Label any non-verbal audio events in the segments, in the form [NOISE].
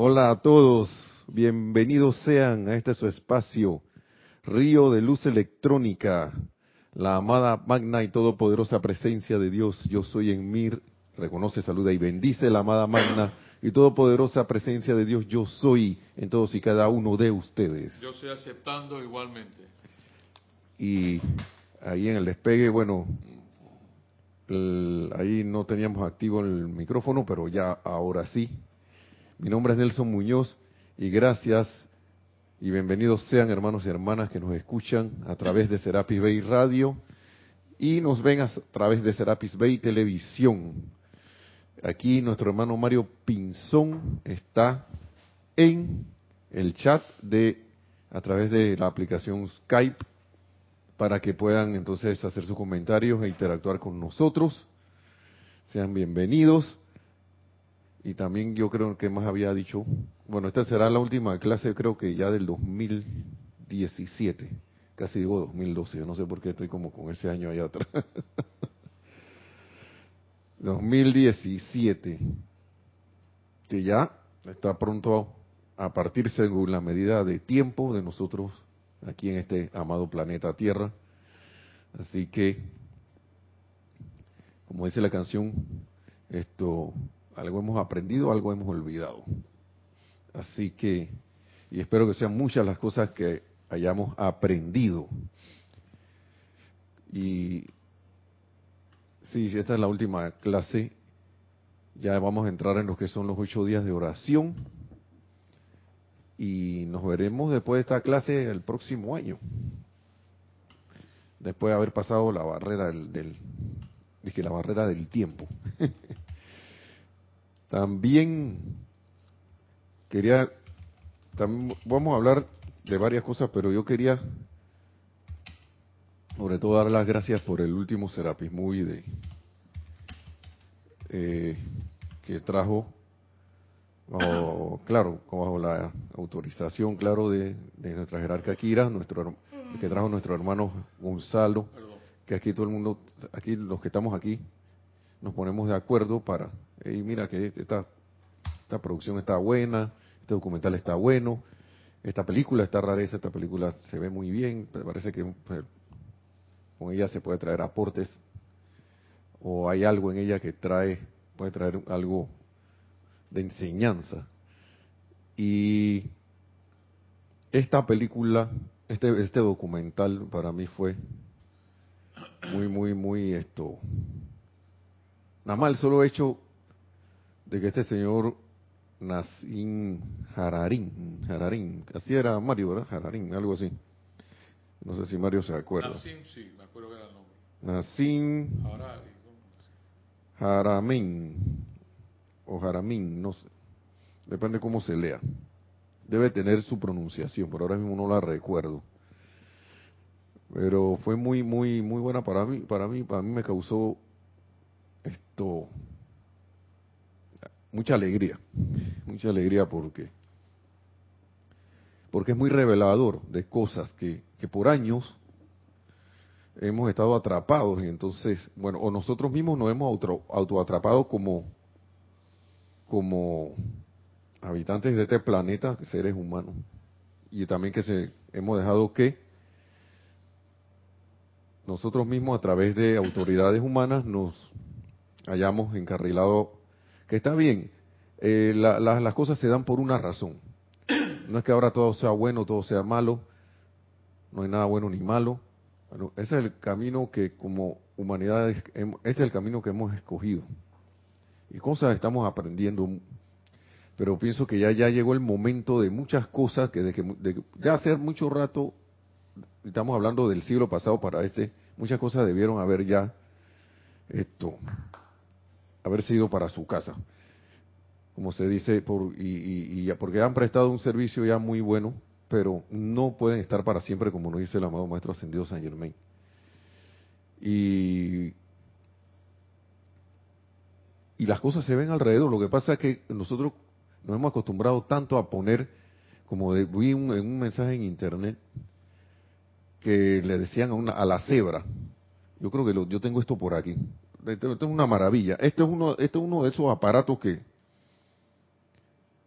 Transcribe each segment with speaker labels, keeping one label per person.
Speaker 1: Hola a todos, bienvenidos sean a este su espacio, Río de Luz Electrónica, la amada magna y todopoderosa presencia de Dios. Yo soy en Mir, reconoce, saluda y bendice la amada magna y todopoderosa presencia de Dios. Yo soy en todos y cada uno de ustedes.
Speaker 2: Yo estoy aceptando igualmente.
Speaker 1: Y ahí en el despegue, bueno, el- ahí no teníamos activo el micrófono, pero ya ahora sí. Mi nombre es Nelson Muñoz y gracias y bienvenidos sean hermanos y hermanas que nos escuchan a través de Serapis Bay Radio y nos ven a través de Serapis Bay Televisión. Aquí nuestro hermano Mario Pinzón está en el chat de a través de la aplicación Skype para que puedan entonces hacer sus comentarios e interactuar con nosotros. Sean bienvenidos. Y también yo creo que más había dicho, bueno, esta será la última clase creo que ya del 2017, casi digo 2012, yo no sé por qué estoy como con ese año allá atrás. [LAUGHS] 2017, que ya está pronto a partir según la medida de tiempo de nosotros aquí en este amado planeta Tierra. Así que, como dice la canción, esto, algo hemos aprendido, algo hemos olvidado. Así que, y espero que sean muchas las cosas que hayamos aprendido. Y sí, esta es la última clase. Ya vamos a entrar en lo que son los ocho días de oración. Y nos veremos después de esta clase el próximo año. Después de haber pasado la barrera del, del dije la barrera del tiempo. [LAUGHS] También quería, también vamos a hablar de varias cosas, pero yo quería sobre todo dar las gracias por el último Serapis Movie de, eh, que trajo, bajo, claro, bajo la autorización, claro, de, de nuestra jerarca Kira, nuestro, que trajo nuestro hermano Gonzalo, que aquí todo el mundo, aquí los que estamos aquí, nos ponemos de acuerdo para, y mira que esta, esta producción está buena, este documental está bueno, esta película está rareza, esta película se ve muy bien, parece que pues, con ella se puede traer aportes, o hay algo en ella que trae, puede traer algo de enseñanza. Y esta película, este, este documental para mí fue muy, muy, muy esto. Nada más el solo hecho de que este señor Nassim Hararín, Hararín, así era Mario, ¿verdad? Hararín, algo así. No sé si Mario se acuerda.
Speaker 2: Nassim, sí, me acuerdo que era el nombre.
Speaker 1: Nassim. Haramin o Jaramin, no sé. Depende cómo se lea. Debe tener su pronunciación, pero ahora mismo no la recuerdo. Pero fue muy, muy, muy buena para mí. Para mí, para mí me causó esto mucha alegría, mucha alegría porque porque es muy revelador de cosas que, que por años hemos estado atrapados y entonces, bueno, o nosotros mismos nos hemos auto, autoatrapado como, como habitantes de este planeta, seres humanos, y también que se, hemos dejado que nosotros mismos a través de autoridades humanas nos hayamos encarrilado, que está bien, eh, la- la- las cosas se dan por una razón. No es que ahora todo sea bueno, todo sea malo, no hay nada bueno ni malo. Bueno, ese es el camino que como humanidad, este es el camino que hemos escogido. Y cosas estamos aprendiendo, pero pienso que ya, ya llegó el momento de muchas cosas que de- ya hace mucho rato, estamos hablando del siglo pasado para este, muchas cosas debieron haber ya esto, haber sido para su casa como se dice, por, y, y- porque han prestado un servicio ya muy bueno, pero no pueden estar para siempre, como nos dice el amado Maestro Ascendido San Germain. Y, y las cosas se ven alrededor. Lo que pasa es que nosotros nos hemos acostumbrado tanto a poner, como vi un- en un mensaje en internet, que le decían a, una, a la cebra, yo creo que lo- yo tengo esto por aquí, esto, es una maravilla, esto es uno, esto es uno de esos aparatos que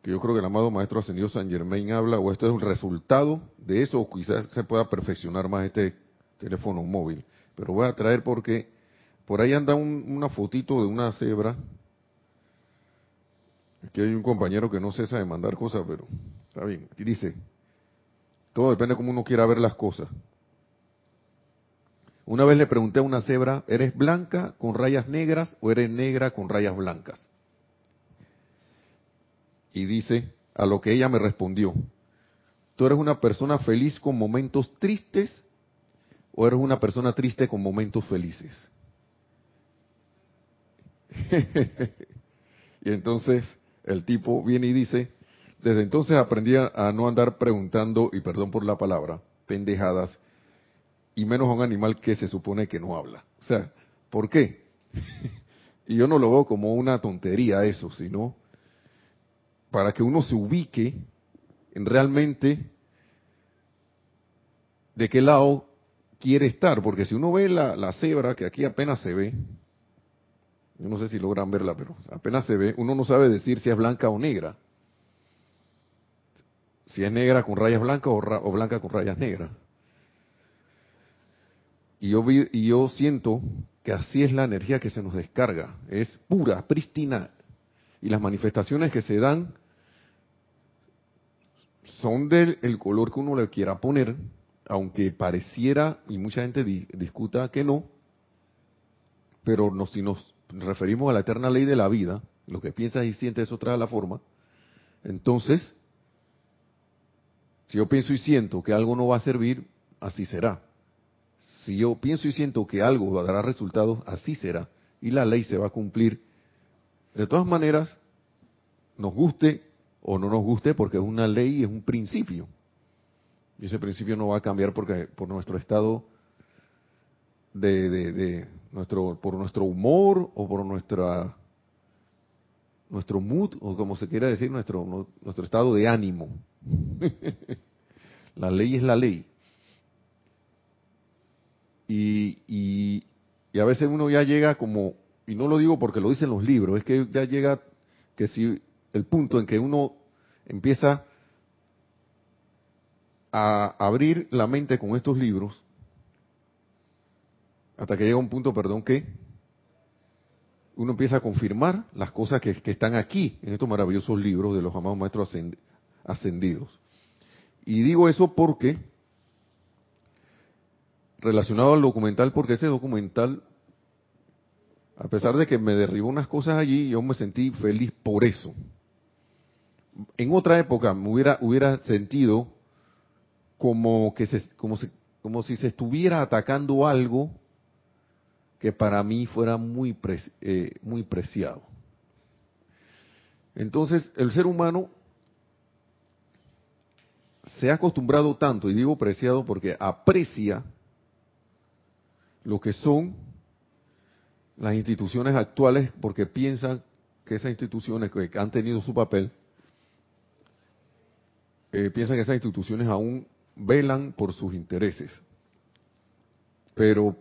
Speaker 1: que yo creo que el amado Maestro Ascendido San Germain habla, o esto es un resultado de eso, o quizás se pueda perfeccionar más este teléfono móvil. Pero voy a traer porque por ahí anda una fotito de una cebra. Aquí hay un compañero que no cesa de mandar cosas, pero está bien. Aquí dice, todo depende de cómo uno quiera ver las cosas. Una vez le pregunté a una cebra, ¿eres blanca con rayas negras o eres negra con rayas blancas? Y dice, a lo que ella me respondió, ¿tú eres una persona feliz con momentos tristes o eres una persona triste con momentos felices? [LAUGHS] y entonces el tipo viene y dice, desde entonces aprendí a no andar preguntando, y perdón por la palabra, pendejadas, y menos a un animal que se supone que no habla. O sea, ¿por qué? [LAUGHS] y yo no lo veo como una tontería eso, sino para que uno se ubique en realmente de qué lado quiere estar, porque si uno ve la, la cebra, que aquí apenas se ve, yo no sé si logran verla, pero apenas se ve, uno no sabe decir si es blanca o negra. Si es negra con rayas blancas o, o blanca con rayas negras. Y yo, siento que así es la energía que se nos descarga. Es pura, prístina. Y las manifestaciones que se dan son del el color que uno le quiera poner, aunque pareciera, y mucha gente discuta que no, pero si nos referimos a la eterna ley de la vida, lo que piensas y sientes eso trae la forma, entonces, si yo pienso y siento que algo no va a servir, así será. Si yo pienso y siento que algo dará resultados, así será. Y la ley se va a cumplir. De todas maneras, nos guste o no nos guste, porque es una ley es un principio. Y ese principio no va a cambiar porque por nuestro estado de, de, nuestro, por nuestro humor o por nuestra nuestro mood o como se quiera decir nuestro nuestro estado de ánimo. [LAUGHS] la ley es la ley. Y, y, a veces uno ya llega como, y no lo digo porque lo dicen los libros, es que ya llega que si el punto en que uno empieza a abrir la mente con estos libros, hasta que llega un punto, perdón, que uno empieza a confirmar las cosas que, que están aquí, en estos maravillosos libros de los amados maestros ascendidos. Y digo eso porque, relacionado al documental, porque ese documental, a pesar de que me derribó unas cosas allí, yo me sentí feliz por eso en otra época me hubiera, hubiera sentido como que se, como, si se estuviera atacando algo que para mí fuera muy, eh, muy preciado. Entonces, el ser humano se ha acostumbrado tanto, y digo preciado porque aprecia lo que son las instituciones actuales, porque piensa que esas instituciones que han tenido su papel eh, piensan que esas instituciones aún velan por sus intereses. Pero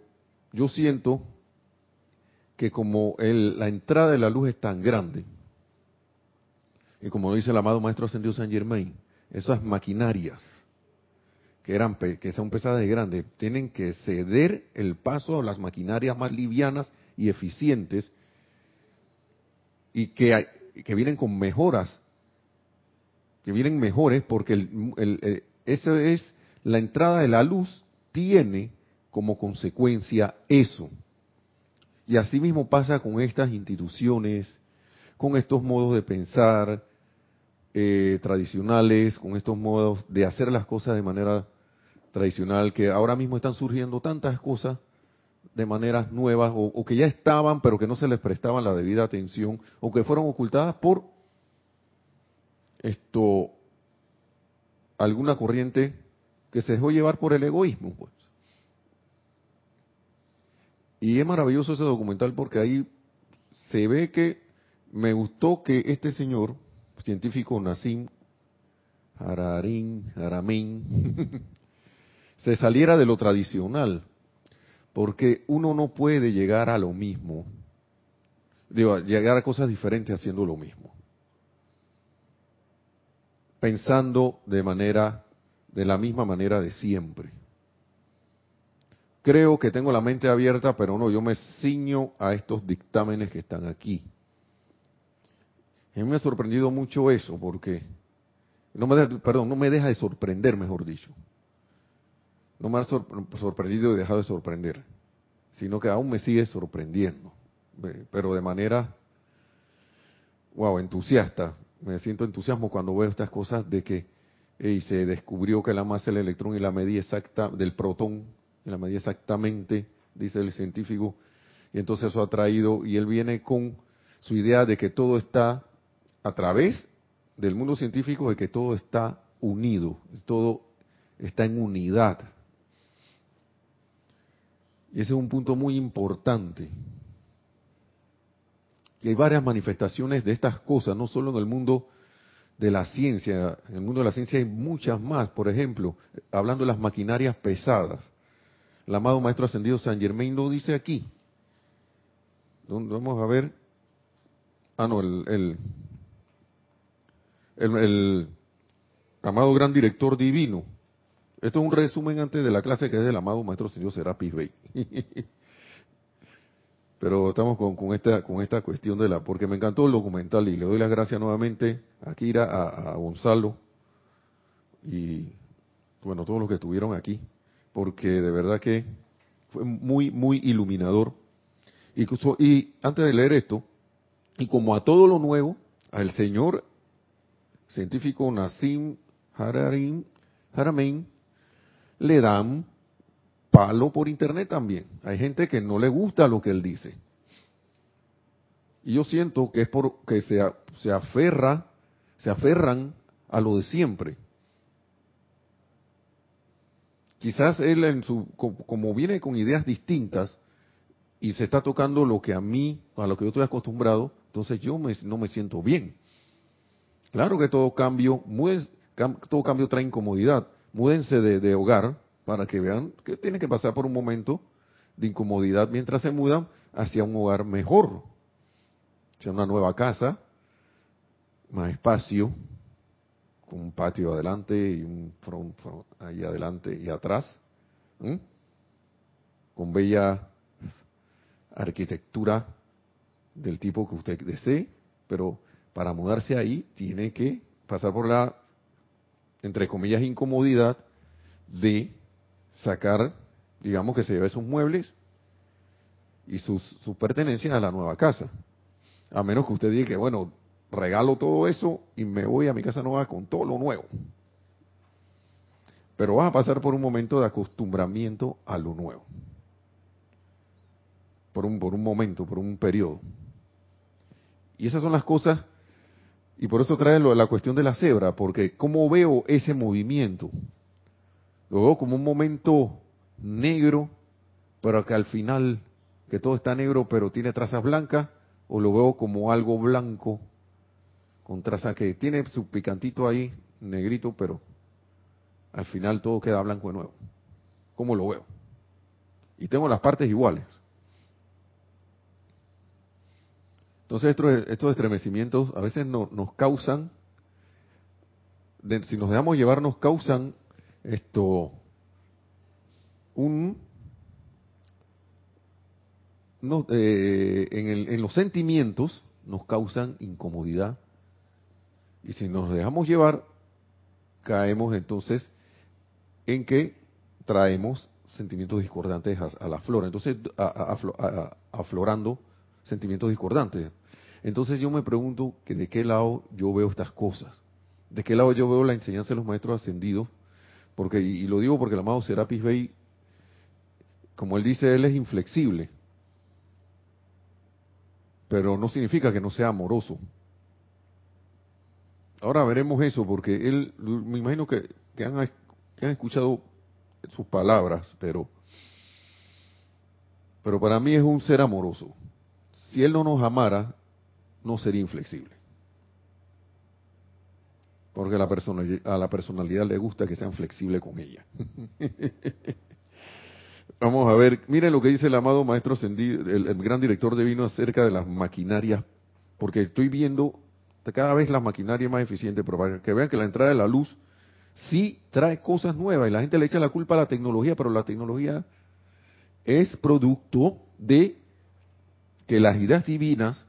Speaker 1: yo siento que como la entrada de la luz es tan grande, y como dice el amado Maestro Ascendido San Germain, esas maquinarias que eran que son pesadas y grandes, tienen que ceder el paso a las maquinarias más livianas y eficientes y que, que vienen con mejoras que vienen mejores porque el, el, esa es la entrada de la luz tiene como consecuencia eso. Y así mismo pasa con estas instituciones, con estos modos de pensar eh, tradicionales, con estos modos de hacer las cosas de manera tradicional, que ahora mismo están surgiendo tantas cosas de maneras nuevas o, que ya estaban pero que no se les prestaban la debida atención o que fueron ocultadas por esto alguna corriente que se dejó llevar por el egoísmo, pues. Y es maravilloso ese documental porque ahí se ve que me gustó que este señor, científico Nassim Hararín, Haramín, [LAUGHS] se saliera de lo tradicional, porque uno no puede llegar a lo mismo, digo, llegar a cosas diferentes haciendo lo mismo. pensando de manera, de la misma manera de siempre. Creo que tengo la mente abierta, pero no, yo me ciño a estos dictámenes que están aquí. A mí me ha sorprendido mucho eso, porque no me deja, perdón, no me deja de sorprender, mejor dicho. No me ha sorprendido y dejado de sorprender, sino que aún me sigue sorprendiendo, pero de manera, wow, entusiasta. Me siento entusiasmo cuando veo estas cosas de que se descubrió que la masa del electrón y la medida exacta del protón, y la medida exactamente, dice el científico, y entonces eso ha traído, y él viene con su idea de que todo está a través del mundo científico de que todo está unido, todo está en unidad. Y ese es un punto muy importante. Y hay varias manifestaciones de estas cosas, no solo en el mundo de la ciencia, en el mundo de la ciencia hay muchas más. Por ejemplo, hablando de las maquinarias pesadas, el amado Maestro Ascendido San Germain lo dice aquí. Vamos a ver. Ah, no, el, el, amado gran director divino. Esto es un resumen antes de la clase que es del amado maestro señor Serapis Bey. [LAUGHS] Pero estamos con, con, esta con esta cuestión de la, porque me encantó el documental y le doy las gracias nuevamente a Kira, a, Gonzalo y bueno, todos los que estuvieron aquí, porque de verdad que fue muy, muy iluminador. Y, antes de leer esto, y como a todo lo nuevo, al Señor científico Nassim Haramein le dan palo por internet también. Hay gente que no le gusta lo que él dice. Y yo siento que es porque se, se aferra, se aferran a lo de siempre. Quizás él en su, como viene con ideas distintas y se está tocando lo que a mí, a lo que yo estoy acostumbrado, entonces yo no me siento bien. Claro que todo cambio, todo cambio trae incomodidad. Múdense de, hogar para que vean que tienen que pasar por un momento de incomodidad mientras se mudan hacia un hogar mejor, hacia una nueva casa, más espacio, con un patio adelante y un front, ahí adelante y atrás, con bella arquitectura del tipo que usted desee, pero para mudarse ahí tiene que pasar por la, entre comillas, incomodidad de sacar, digamos que se lleve sus muebles y sus, sus pertenencias a la nueva casa. A menos que usted diga que, bueno, regalo todo eso y me voy a mi casa nueva con todo lo nuevo. Pero vas a pasar por un momento de acostumbramiento a lo nuevo. Por un, por un momento, por un periodo. Y esas son las cosas y por eso trae la cuestión de la cebra, porque ¿cómo veo ese movimiento? Lo veo como un momento negro, pero que al final, que todo está negro, pero tiene trazas blancas, o lo veo como algo blanco, con trazas que tiene su picantito ahí, negrito, pero al final todo queda blanco de nuevo. ¿Cómo lo veo? Y tengo las partes iguales. Entonces estos, estremecimientos a veces no, nos causan, si nos dejamos llevar, nos causan esto un eh, en, en los sentimientos nos causan incomodidad. Y si nos dejamos llevar caemos entonces en que traemos sentimientos discordantes a, la flora. Entonces aflorando sentimientos discordantes entonces yo me pregunto que de qué lado yo veo estas cosas, de qué lado yo veo la enseñanza de los maestros ascendidos, porque y, lo digo porque el amado Serapis Bey, como él dice, él es inflexible, pero no significa que no sea amoroso. Ahora veremos eso, porque él, me imagino que, que, han, que han escuchado sus palabras, pero, pero para mí es un ser amoroso. Si él no nos amara, no sería inflexible. Porque a la, personalidad, a la personalidad le gusta que sean flexibles con ella. [LAUGHS] Vamos a ver, miren lo que dice el amado maestro el, gran director de vino acerca de las maquinarias, porque estoy viendo cada vez la maquinaria es más eficiente, pero para que vean que la entrada de la luz sí trae cosas nuevas y la gente le echa la culpa a la tecnología, pero la tecnología es producto de que las ideas divinas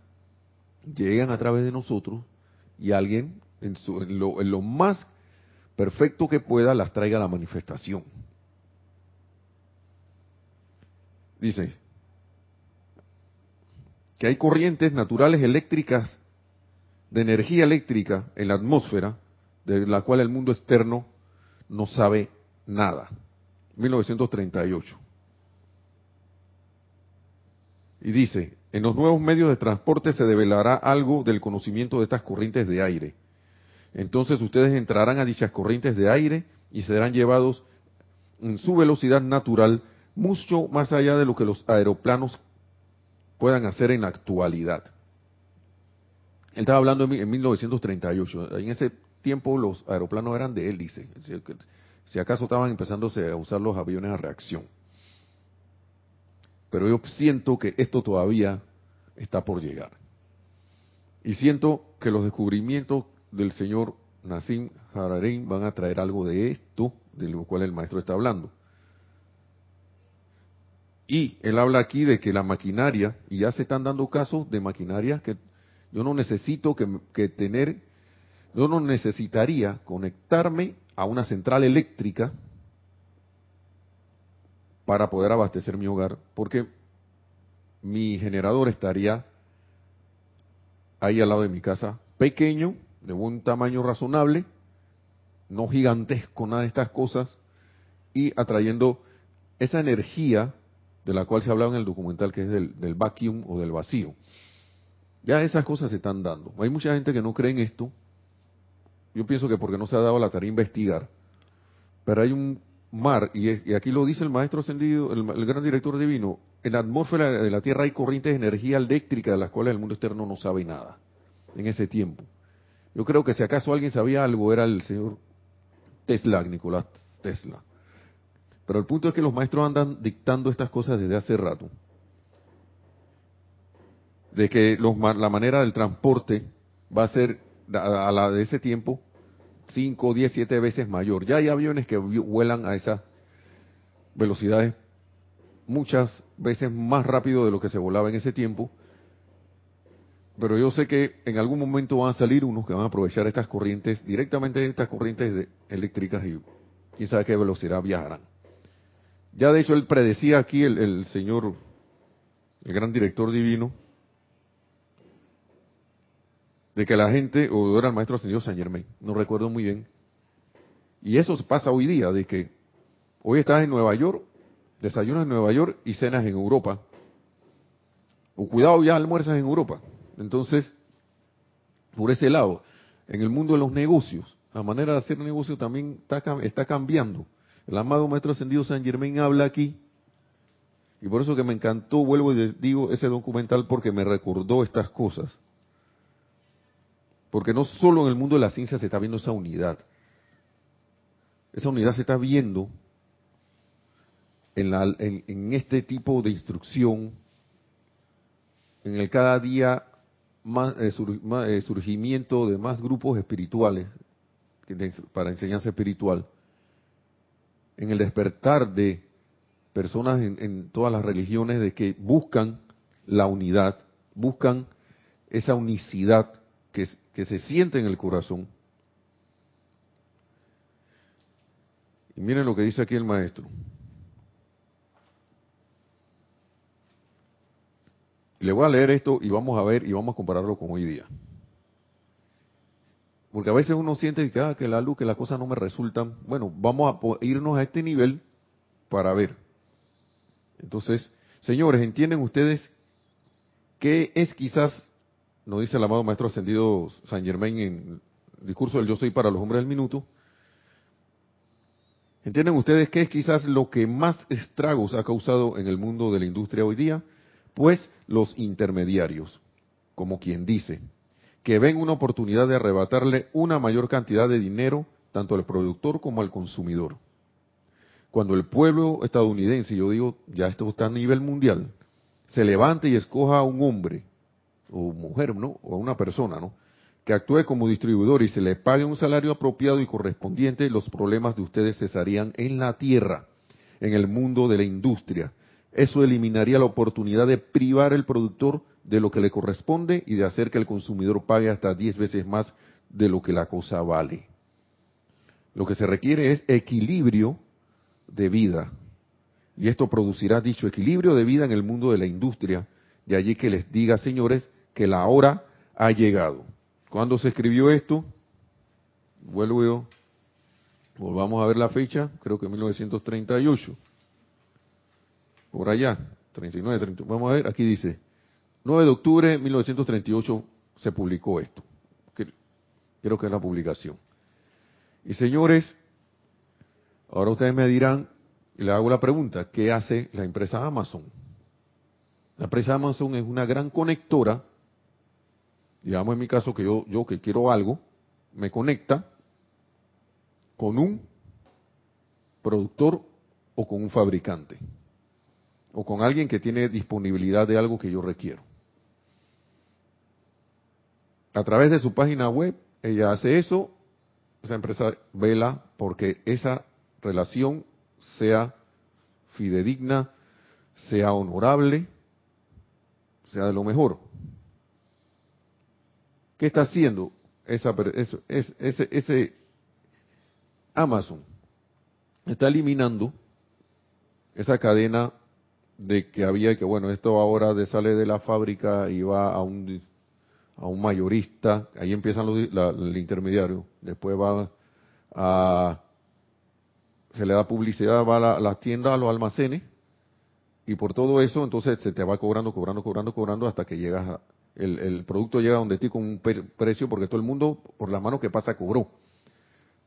Speaker 1: llegan a través de nosotros y alguien en, lo, en lo más perfecto que pueda las traiga a la manifestación. Dice que hay corrientes naturales eléctricas de energía eléctrica en la atmósfera de la cual el mundo externo no sabe nada. 1938. Y dice, en los nuevos medios de transporte se develará algo del conocimiento de estas corrientes de aire. Entonces ustedes entrarán a dichas corrientes de aire y serán llevados en su velocidad natural mucho más allá de lo que los aeroplanos puedan hacer en la actualidad. Él estaba hablando en 1938. En ese tiempo los aeroplanos eran de hélice. Si acaso estaban empezándose a usar los aviones a reacción. Pero yo siento que esto todavía está por llegar. Y siento que los descubrimientos del señor Nassim Hararein van a traer algo de esto, de lo cual el maestro está hablando. Y él habla aquí de que la maquinaria, y ya se están dando casos de maquinaria que yo no necesito que, tener, yo no necesitaría conectarme a una central eléctrica para poder abastecer mi hogar, porque mi generador estaría ahí al lado de mi casa, pequeño, de buen tamaño razonable, no gigantesco, nada de estas cosas, y atrayendo esa energía de la cual se hablaba en el documental, que es del, del vacuum o del vacío. Ya esas cosas se están dando. Hay mucha gente que no cree en esto. Yo pienso que porque no se ha dado la tarea de investigar. Pero hay un mar, y, aquí lo dice el maestro ascendido, el, gran director divino, en la atmósfera de la Tierra hay corrientes de energía eléctrica de las cuales el mundo externo no sabe nada en ese tiempo. Yo creo que si acaso alguien sabía algo era el señor Tesla, Nicolás Tesla. Pero el punto es que los maestros andan dictando estas cosas desde hace rato de que la manera del transporte va a ser a la de ese tiempo 5, 10, 7 veces mayor. Ya hay aviones que vuelan a esas velocidades muchas veces más rápido de lo que se volaba en ese tiempo. Pero yo sé que en algún momento van a salir unos que van a aprovechar estas corrientes, directamente estas corrientes eléctricas y quién sabe qué velocidad viajarán. Ya de hecho él predecía aquí el señor, el gran director divino, de que la gente, o era el maestro ascendido San Germain, no recuerdo muy bien, y eso pasa hoy día, de que hoy estás en Nueva York, desayunas en Nueva York y cenas en Europa, o cuidado ya almuerzas en Europa. Entonces, por ese lado, en el mundo de los negocios, la manera de hacer negocio también está, está cambiando. El amado maestro ascendido San Germain habla aquí, y por eso que me encantó, vuelvo y digo ese documental porque me recordó estas cosas porque no solo en el mundo de la ciencia se está viendo esa unidad. Esa unidad se está viendo en, este tipo de instrucción, en el cada día más, eh, eh, surgimiento de más grupos espirituales para enseñanza espiritual, en el despertar de personas en, en todas las religiones de que buscan la unidad, buscan esa unicidad que, que se siente en el corazón. Y miren lo que dice aquí el maestro. Le voy a leer esto y vamos a ver y vamos a compararlo con hoy día. Porque a veces uno siente que, ah, que la luz, que las cosas no me resultan. Bueno, vamos a irnos a este nivel para ver. Entonces, señores, ¿entienden ustedes qué es quizás nos dice el amado Maestro Ascendido San Germain en el discurso del Yo Soy para los Hombres del Minuto, ¿entienden ustedes qué es quizás lo que más estragos ha causado en el mundo de la industria hoy día? Pues los intermediarios, como quien dice, que ven una oportunidad de arrebatarle una mayor cantidad de dinero tanto al productor como al consumidor. Cuando el pueblo estadounidense, yo digo, ya esto está a nivel mundial, se levante y escoja a un hombre o mujer, ¿no? O una persona, ¿no? que actúe como distribuidor y se le pague un salario apropiado y correspondiente, los problemas de ustedes cesarían en la tierra, en el mundo de la industria. Eso eliminaría la oportunidad de privar al productor de lo que le corresponde y de hacer que el consumidor pague hasta 10 veces más de lo que la cosa vale. Lo que se requiere es equilibrio de vida. Y esto producirá dicho equilibrio de vida en el mundo de la industria. De allí que les diga, señores, que la hora ha llegado. ¿Cuándo se escribió esto? Vuelvo, volvamos a ver la fecha, creo que 1938. Por allá, 39, 30. Vamos a ver, aquí dice, 9 de octubre de 1938 se publicó esto. Creo que es la publicación. Y señores, ahora ustedes me dirán, y le hago la pregunta, ¿qué hace la empresa Amazon? La empresa Amazon es una gran conectora, digamos en mi caso que yo, yo que quiero algo, me conecta con un productor o con un fabricante, o con alguien que tiene disponibilidad de algo que yo requiero. A través de su página web, ella hace eso, esa empresa vela porque esa relación sea fidedigna, sea honorable, sea de lo mejor. ¿Qué está haciendo esa, ese, ese, ese Amazon? Está eliminando esa cadena de que había que, bueno, esto ahora sale de la fábrica y va a un a un mayorista, ahí empiezan los, el intermediario, después va a, se le da publicidad, va a las tiendas, a los almacenes, y por todo eso entonces se te va cobrando, cobrando, cobrando, cobrando hasta que llegas a, el, producto llega donde ti con un precio porque todo el mundo por las manos que pasa cobró.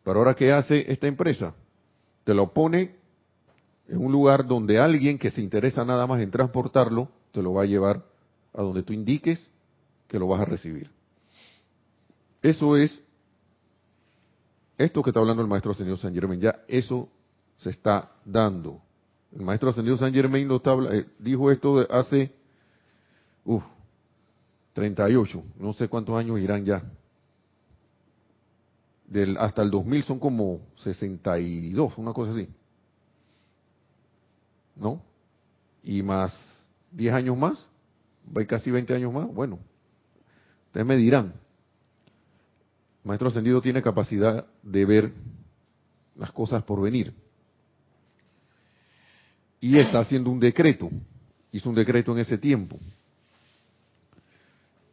Speaker 1: Pero ahora qué hace esta empresa? Te lo pone en un lugar donde alguien que se interesa nada más en transportarlo te lo va a llevar a donde tú indiques que lo vas a recibir. Eso es, esto que está hablando el maestro ascendido San Germain, ya eso se está dando. El maestro ascendido San Germain lo eh, dijo esto hace, uff, 38, no sé cuántos años irán ya. Del, hasta el 2000 son como 62, una cosa así. ¿No? Y más 10 años más, casi 20 años más, bueno, Ustedes me dirán, Maestro Ascendido tiene capacidad de ver las cosas por venir. Y está haciendo un decreto. Hizo un decreto en ese tiempo.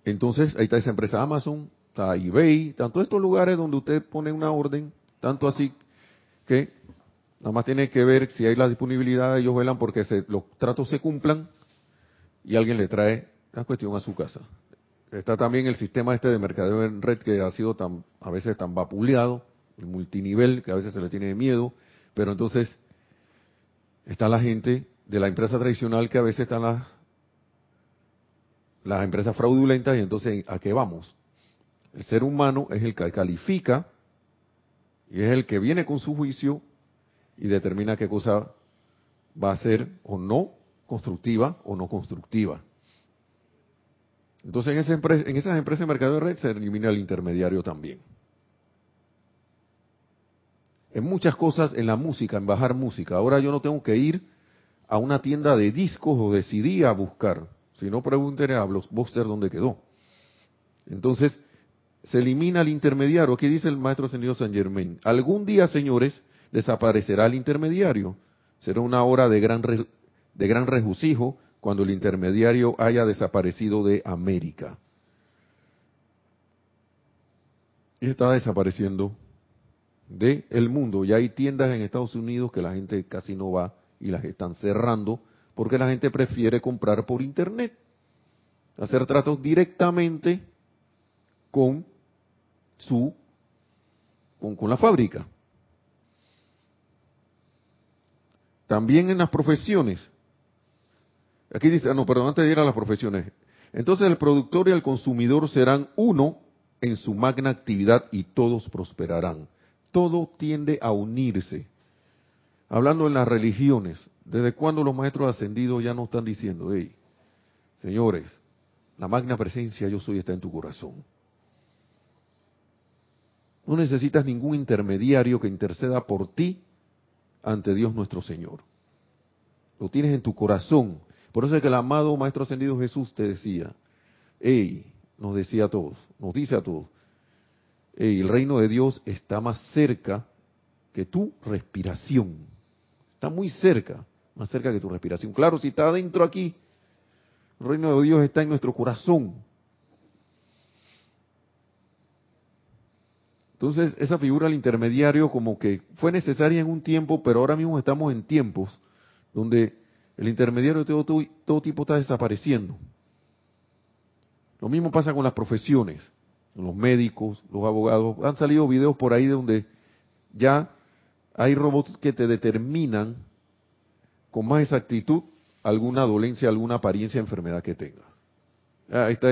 Speaker 1: Entonces, ahí está esa empresa Amazon, está eBay, están todos estos lugares donde usted pone una orden, tanto así que nada más tiene que ver si hay la disponibilidad, ellos velan porque los tratos se cumplan y alguien le trae la cuestión a su casa. Está también el sistema este de mercadeo en red que ha sido tan, a veces tan vapuleado, el multinivel, que a veces se le tiene miedo, pero entonces está la gente de la empresa tradicional que a veces están las, las empresas fraudulentas y entonces ¿a qué vamos? El ser humano es el que califica y es el que viene con su juicio y determina qué cosa va a ser o no constructiva o no constructiva. Entonces en, en esas empresas de mercado de red se elimina el intermediario también. En muchas cosas, en la música, en bajar música. Ahora yo no tengo que ir a una tienda de discos o de a buscar. Si no, pregúntenle a Blockbuster dónde quedó. Entonces, se elimina el intermediario. Aquí dice el maestro ascendido San Germain. Algún día, señores, desaparecerá el intermediario. Será una hora de gran, de gran regocijo cuando el intermediario haya desaparecido de América. Y está desapareciendo del el mundo. Ya hay tiendas en Estados Unidos que la gente casi no va y las están cerrando porque la gente prefiere comprar por internet, hacer tratos directamente con su con, la fábrica. También en las profesiones, Aquí dice, ah, no, perdón, antes de ir a las profesiones. Entonces el productor y el consumidor serán uno en su magna actividad y todos prosperarán. Todo tiende a unirse. Hablando en las religiones, ¿desde cuándo los maestros ascendidos ya no están diciendo, hey, señores, la magna presencia yo soy está en tu corazón? No necesitas ningún intermediario que interceda por ti ante Dios nuestro Señor. Lo tienes en tu corazón. Por eso es que el amado Maestro Ascendido Jesús te decía, hey, nos decía a todos, nos dice a todos, hey, el reino de Dios está más cerca que tu respiración. Está muy cerca, más cerca que tu respiración. Claro, si está adentro aquí, el reino de Dios está en nuestro corazón. Entonces, esa figura del intermediario como que fue necesaria en un tiempo, pero ahora mismo estamos en tiempos donde el intermediario de todo, todo tipo está desapareciendo. Lo mismo pasa con las profesiones, los médicos, los abogados. Han salido videos por ahí donde ya hay robots que te determinan con más exactitud alguna dolencia, alguna apariencia de enfermedad que tengas. Ahí está,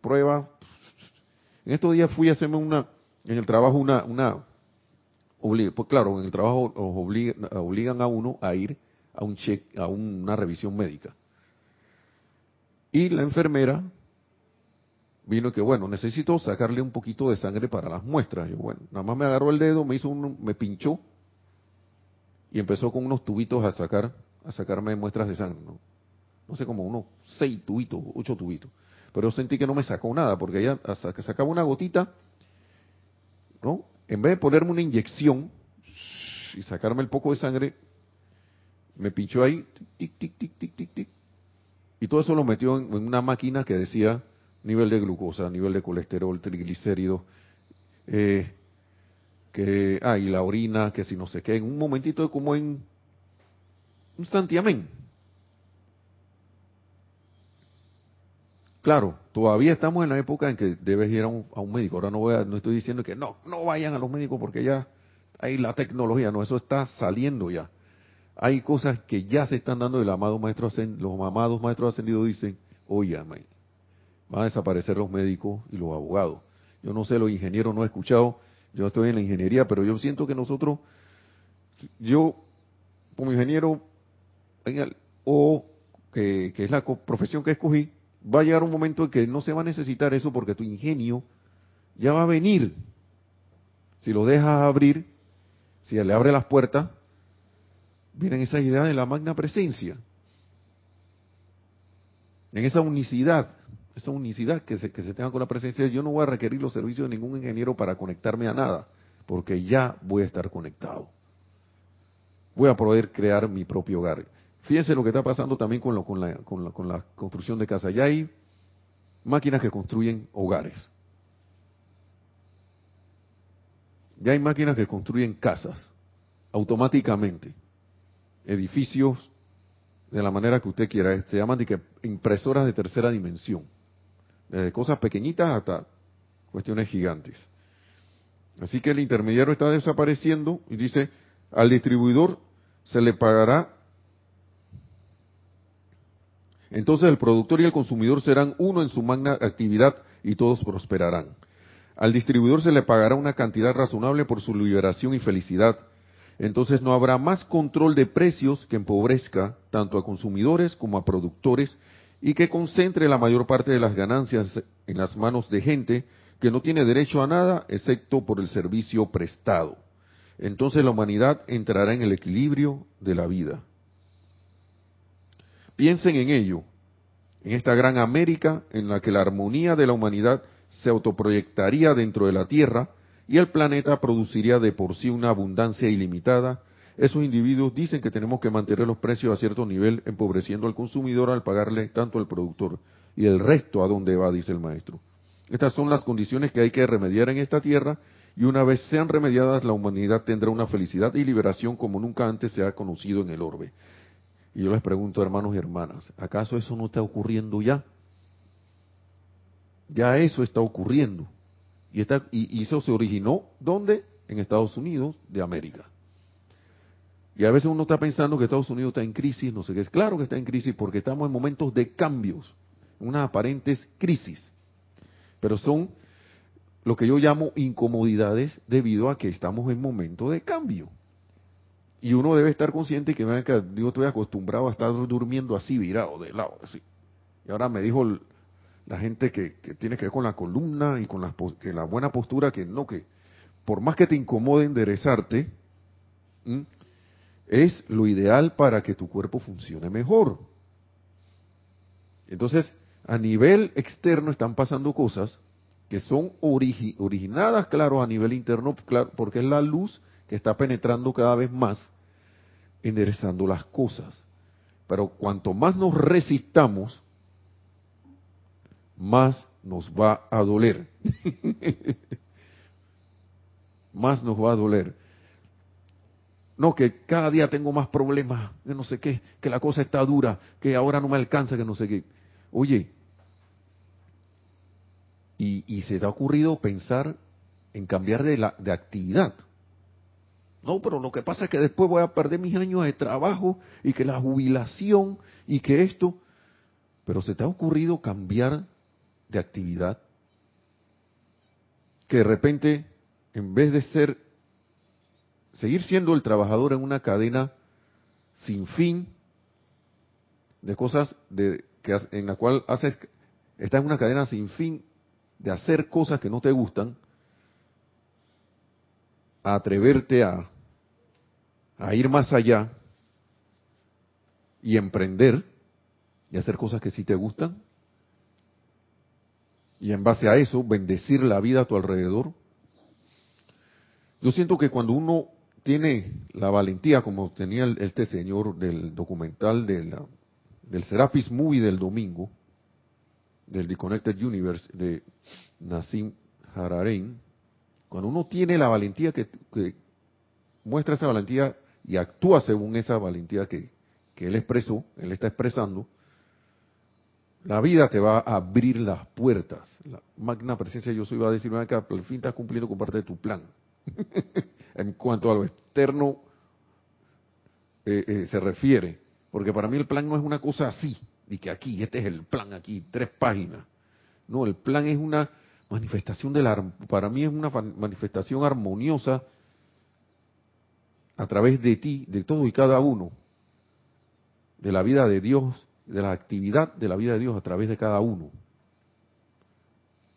Speaker 1: prueba, en estos días fui a hacerme una, en el trabajo una, una, pues claro, en el trabajo obligan, a uno a ir a un check, a una revisión médica. Y la enfermera vino que, bueno, necesito sacarle un poquito de sangre para las muestras. Yo, bueno, nada más me agarró el dedo, me hizo un, me pinchó y empezó con unos tubitos a sacar, a sacarme muestras de sangre, ¿no? No sé, como unos seis tubitos, ocho tubitos pero sentí que no me sacó nada, porque ella hasta que sacaba una gotita, ¿no? En vez de ponerme una inyección y sacarme el poco de sangre, me pinchó ahí, tic, tic, tic, tic, tic, tic, y todo eso lo metió en, una máquina que decía nivel de glucosa, nivel de colesterol, triglicéridos, eh, que, ah, la orina, que si no sé qué, en un momentito como en un santiamén, Claro, todavía estamos en la época en que debes ir a un, médico. Ahora no voy a, no estoy diciendo que no, no vayan a los médicos porque ya hay la tecnología, no, eso está saliendo ya. Hay cosas que ya se están dando. El amado maestro, los amados maestros ascendidos dicen, oye, van a desaparecer los médicos y los abogados. Yo no sé, los ingenieros no he escuchado, yo estoy en la ingeniería, pero yo siento que nosotros, yo como ingeniero, o que es la profesión que escogí, va a llegar un momento en que no se va a necesitar eso porque tu ingenio ya va a venir. Si lo dejas abrir, si le abre las puertas, vienen esas ideas de la magna presencia. En esa unicidad, esa unicidad que se, que se tenga con la presencia, yo no voy a requerir los servicios de ningún ingeniero para conectarme a nada, porque ya voy a estar conectado. Voy a poder crear mi propio hogar. Fíjense lo que está pasando también con, lo, con, la, con, la, con la construcción de casas. Ya hay máquinas que construyen hogares. Ya hay máquinas que construyen casas automáticamente. Edificios de la manera que usted quiera. Se llaman impresoras de tercera dimensión. Desde cosas pequeñitas hasta cuestiones gigantes. Así que el intermediario está desapareciendo y dice, al distribuidor se le pagará entonces el productor y el consumidor serán uno en su magna actividad y todos prosperarán. Al distribuidor se le pagará una cantidad razonable por su liberación y felicidad. Entonces no habrá más control de precios que empobrezca tanto a consumidores como a productores y que concentre la mayor parte de las ganancias en las manos de gente que no tiene derecho a nada excepto por el servicio prestado. Entonces la humanidad entrará en el equilibrio de la vida. Piensen en ello, en esta gran América en la que la armonía de la humanidad se autoproyectaría dentro de la Tierra y el planeta produciría de por sí una abundancia ilimitada, esos individuos dicen que tenemos que mantener los precios a cierto nivel, empobreciendo al consumidor al pagarle tanto al productor y el resto a dónde va, dice el maestro. Estas son las condiciones que hay que remediar en esta tierra y una vez sean remediadas la humanidad tendrá una felicidad y liberación como nunca antes se ha conocido en el orbe. Y yo les pregunto, hermanos y hermanas, ¿acaso eso no está ocurriendo ya? Ya eso está ocurriendo. Y, está, y, eso se originó, ¿dónde? En Estados Unidos de América. Y a veces uno está pensando que Estados Unidos está en crisis, no sé qué es. Claro que está en crisis porque estamos en momentos de cambios, unas aparentes crisis. Pero son lo que yo llamo incomodidades debido a que estamos en momentos de cambio. Y uno debe estar consciente que, digo, estoy acostumbrado a estar durmiendo así, virado, de lado, así. Y ahora me dijo la gente que, que tiene que ver con la columna y con la, que la buena postura, que no, que por más que te incomode enderezarte. Es lo ideal para que tu cuerpo funcione mejor. Entonces, a nivel externo están pasando cosas que son origi- originadas, claro, a nivel interno, claro, porque es la luz que está penetrando cada vez más, enderezando las cosas. Pero cuanto más nos resistamos, más nos va a doler. [LAUGHS] más nos va a doler. No, que cada día tengo más problemas, que no sé qué, que la cosa está dura, que ahora no me alcanza, que no sé qué. Oye, y, y se te ha ocurrido pensar en cambiar de, la, de actividad. No, pero lo que pasa es que después voy a perder mis años de trabajo y que la jubilación y que esto. Pero se te ha ocurrido cambiar de actividad. Que de repente, en vez de ser, seguir siendo el trabajador en una cadena sin fin de cosas de, que, en la cual haces, estás en una cadena sin fin de hacer cosas que no te gustan, a atreverte a, a ir más allá y emprender y hacer cosas que sí te gustan y en base a eso bendecir la vida a tu alrededor. Yo siento que cuando uno tiene la valentía, como tenía el- este señor del documental de la- del Serapis Movie del domingo, del The Connected Universe de Nassim Hararein, cuando uno tiene la valentía que, que muestra esa valentía y actúa según esa valentía que, que él expresó, él está expresando, la vida te va a abrir las puertas. La magna presencia yo soy va a decir, "Ven acá, al fin estás cumpliendo con parte de tu plan. [LAUGHS] en cuanto a lo externo eh, eh, se refiere, porque para mí el plan no es una cosa así, y que aquí, este es el plan aquí, tres páginas. No, el plan es una manifestación de la, ar- para mí es una manifestación armoniosa a través de ti, de todo y cada uno, de la vida de Dios, de la actividad de la vida de Dios a través de cada uno.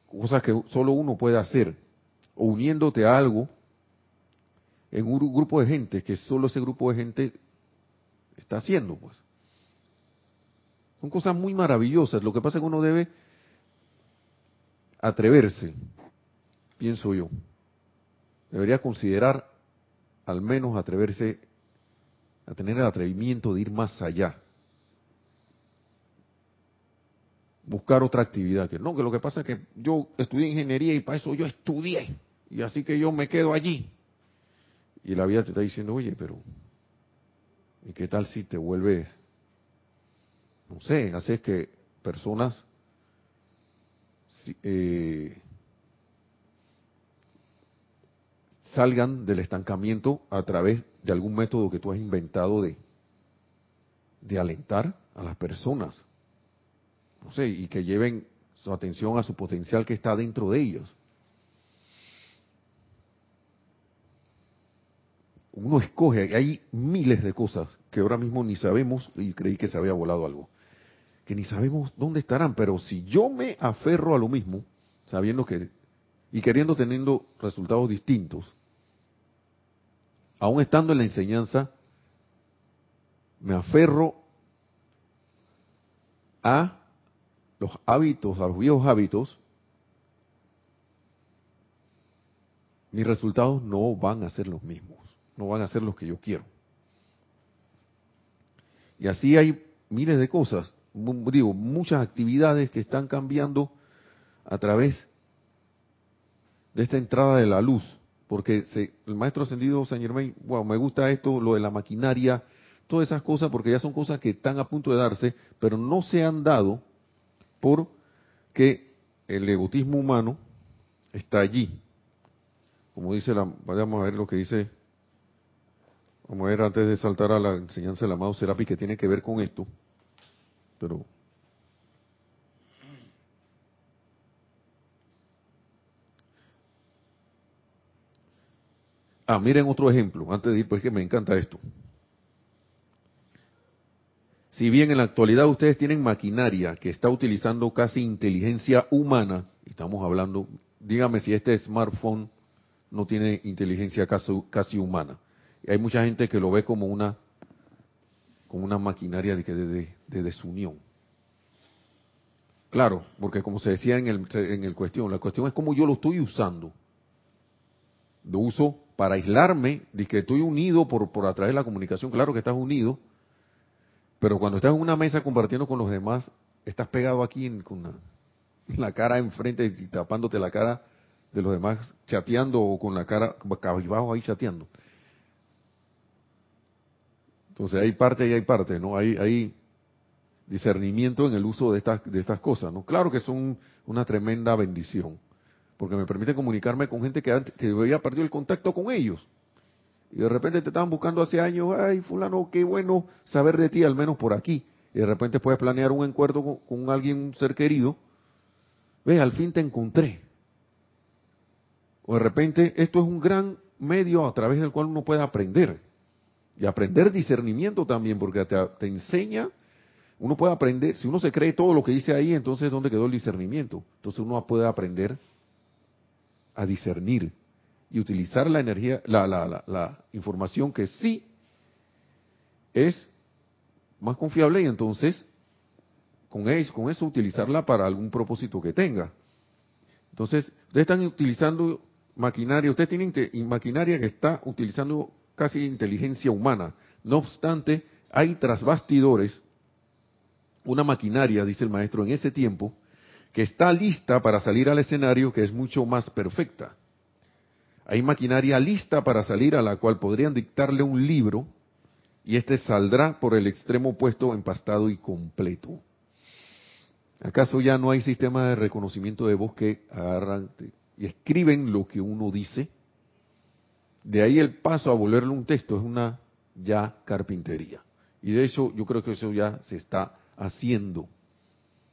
Speaker 1: Cosas que solo uno puede hacer, uniéndote a algo en un gru- grupo de gente que solo ese grupo de gente está haciendo, pues. Son cosas muy maravillosas. Lo que pasa es que uno debe atreverse, pienso yo. Debería considerar al menos atreverse a tener el atrevimiento de ir más allá. Buscar otra actividad. Que no, que lo que pasa es que yo estudié ingeniería y para eso yo estudié. Y así que yo me quedo allí. Y la vida te está diciendo, oye, pero ¿y qué tal si te vuelves, no sé, haces que personas eh, salgan del estancamiento a través de algún método que tú has inventado de, de alentar a las personas? No sé, y que lleven su atención a su potencial que está dentro de ellos. Uno escoge, hay miles de cosas que ahora mismo ni sabemos, y creí que se había volado algo, que ni sabemos dónde estarán, pero si yo me aferro a lo mismo, sabiendo que, y queriendo teniendo resultados distintos, aún estando en la enseñanza, me aferro a los hábitos, a los viejos hábitos, mis resultados no van a ser los mismos no van a ser los que yo quiero. Y así hay miles de cosas, digo, muchas actividades que están cambiando a través de esta entrada de la luz, porque el maestro ascendido Saint Germain, wow, me gusta esto, lo de la maquinaria, todas esas cosas, porque ya son cosas que están a punto de darse, pero no se han dado porque el egotismo humano está allí. Como dice la, vayamos a ver lo que dice Vamos a ver antes de saltar a la enseñanza del amado Serapi que tiene que ver con esto. Pero Ah, miren otro ejemplo, antes de ir, pues que me encanta esto. si bien en la actualidad ustedes tienen maquinaria que está utilizando casi inteligencia humana, estamos hablando, dígame si este smartphone no tiene inteligencia casi, casi humana. Hay mucha gente que lo ve como una como una maquinaria de, de, de desunión. Claro, porque como se decía en el, en el cuestión, la cuestión es cómo yo lo estoy usando. Lo uso para aislarme, de que estoy unido por, por a través de la comunicación, claro que estás unido, pero cuando estás en una mesa compartiendo con los demás, estás pegado aquí en, con la, cara enfrente y tapándote la cara de los demás chateando o con la cara cabizbajo ahí chateando. Entonces hay parte y hay parte, ¿no? Hay, hay discernimiento en el uso de estas, de estas cosas, ¿no? Claro que son una tremenda bendición, porque me permite comunicarme con gente que, que había perdido el contacto con ellos. Y de repente te estaban buscando hace años, ay, fulano, qué bueno saber de ti, al menos por aquí. Y de repente puedes planear un encuentro con, alguien, un ser querido. Ve, al fin te encontré. O de repente esto es un gran medio a través del cual uno puede aprender. Y aprender discernimiento también, porque te, enseña uno puede aprender, si uno se cree todo lo que dice ahí, entonces ¿dónde quedó el discernimiento? Entonces uno puede aprender a discernir y utilizar la energía, la, la, la, información que sí es más confiable y entonces con eso, con eso utilizarla para algún propósito que tenga. Entonces, ustedes están utilizando maquinaria, ustedes tienen maquinaria que está utilizando casi inteligencia humana. No obstante, hay trasbastidores una maquinaria, dice el maestro, en ese tiempo, que está lista para salir al escenario, que es mucho más perfecta. Hay maquinaria lista para salir a la cual podrían dictarle un libro y este saldrá por el extremo opuesto empastado y completo. ¿Acaso ya no hay sistema de reconocimiento de voz que agarran y escriben lo que uno dice? De ahí el paso a volverle un texto es una ya carpintería. Y de hecho yo creo que eso ya se está haciendo.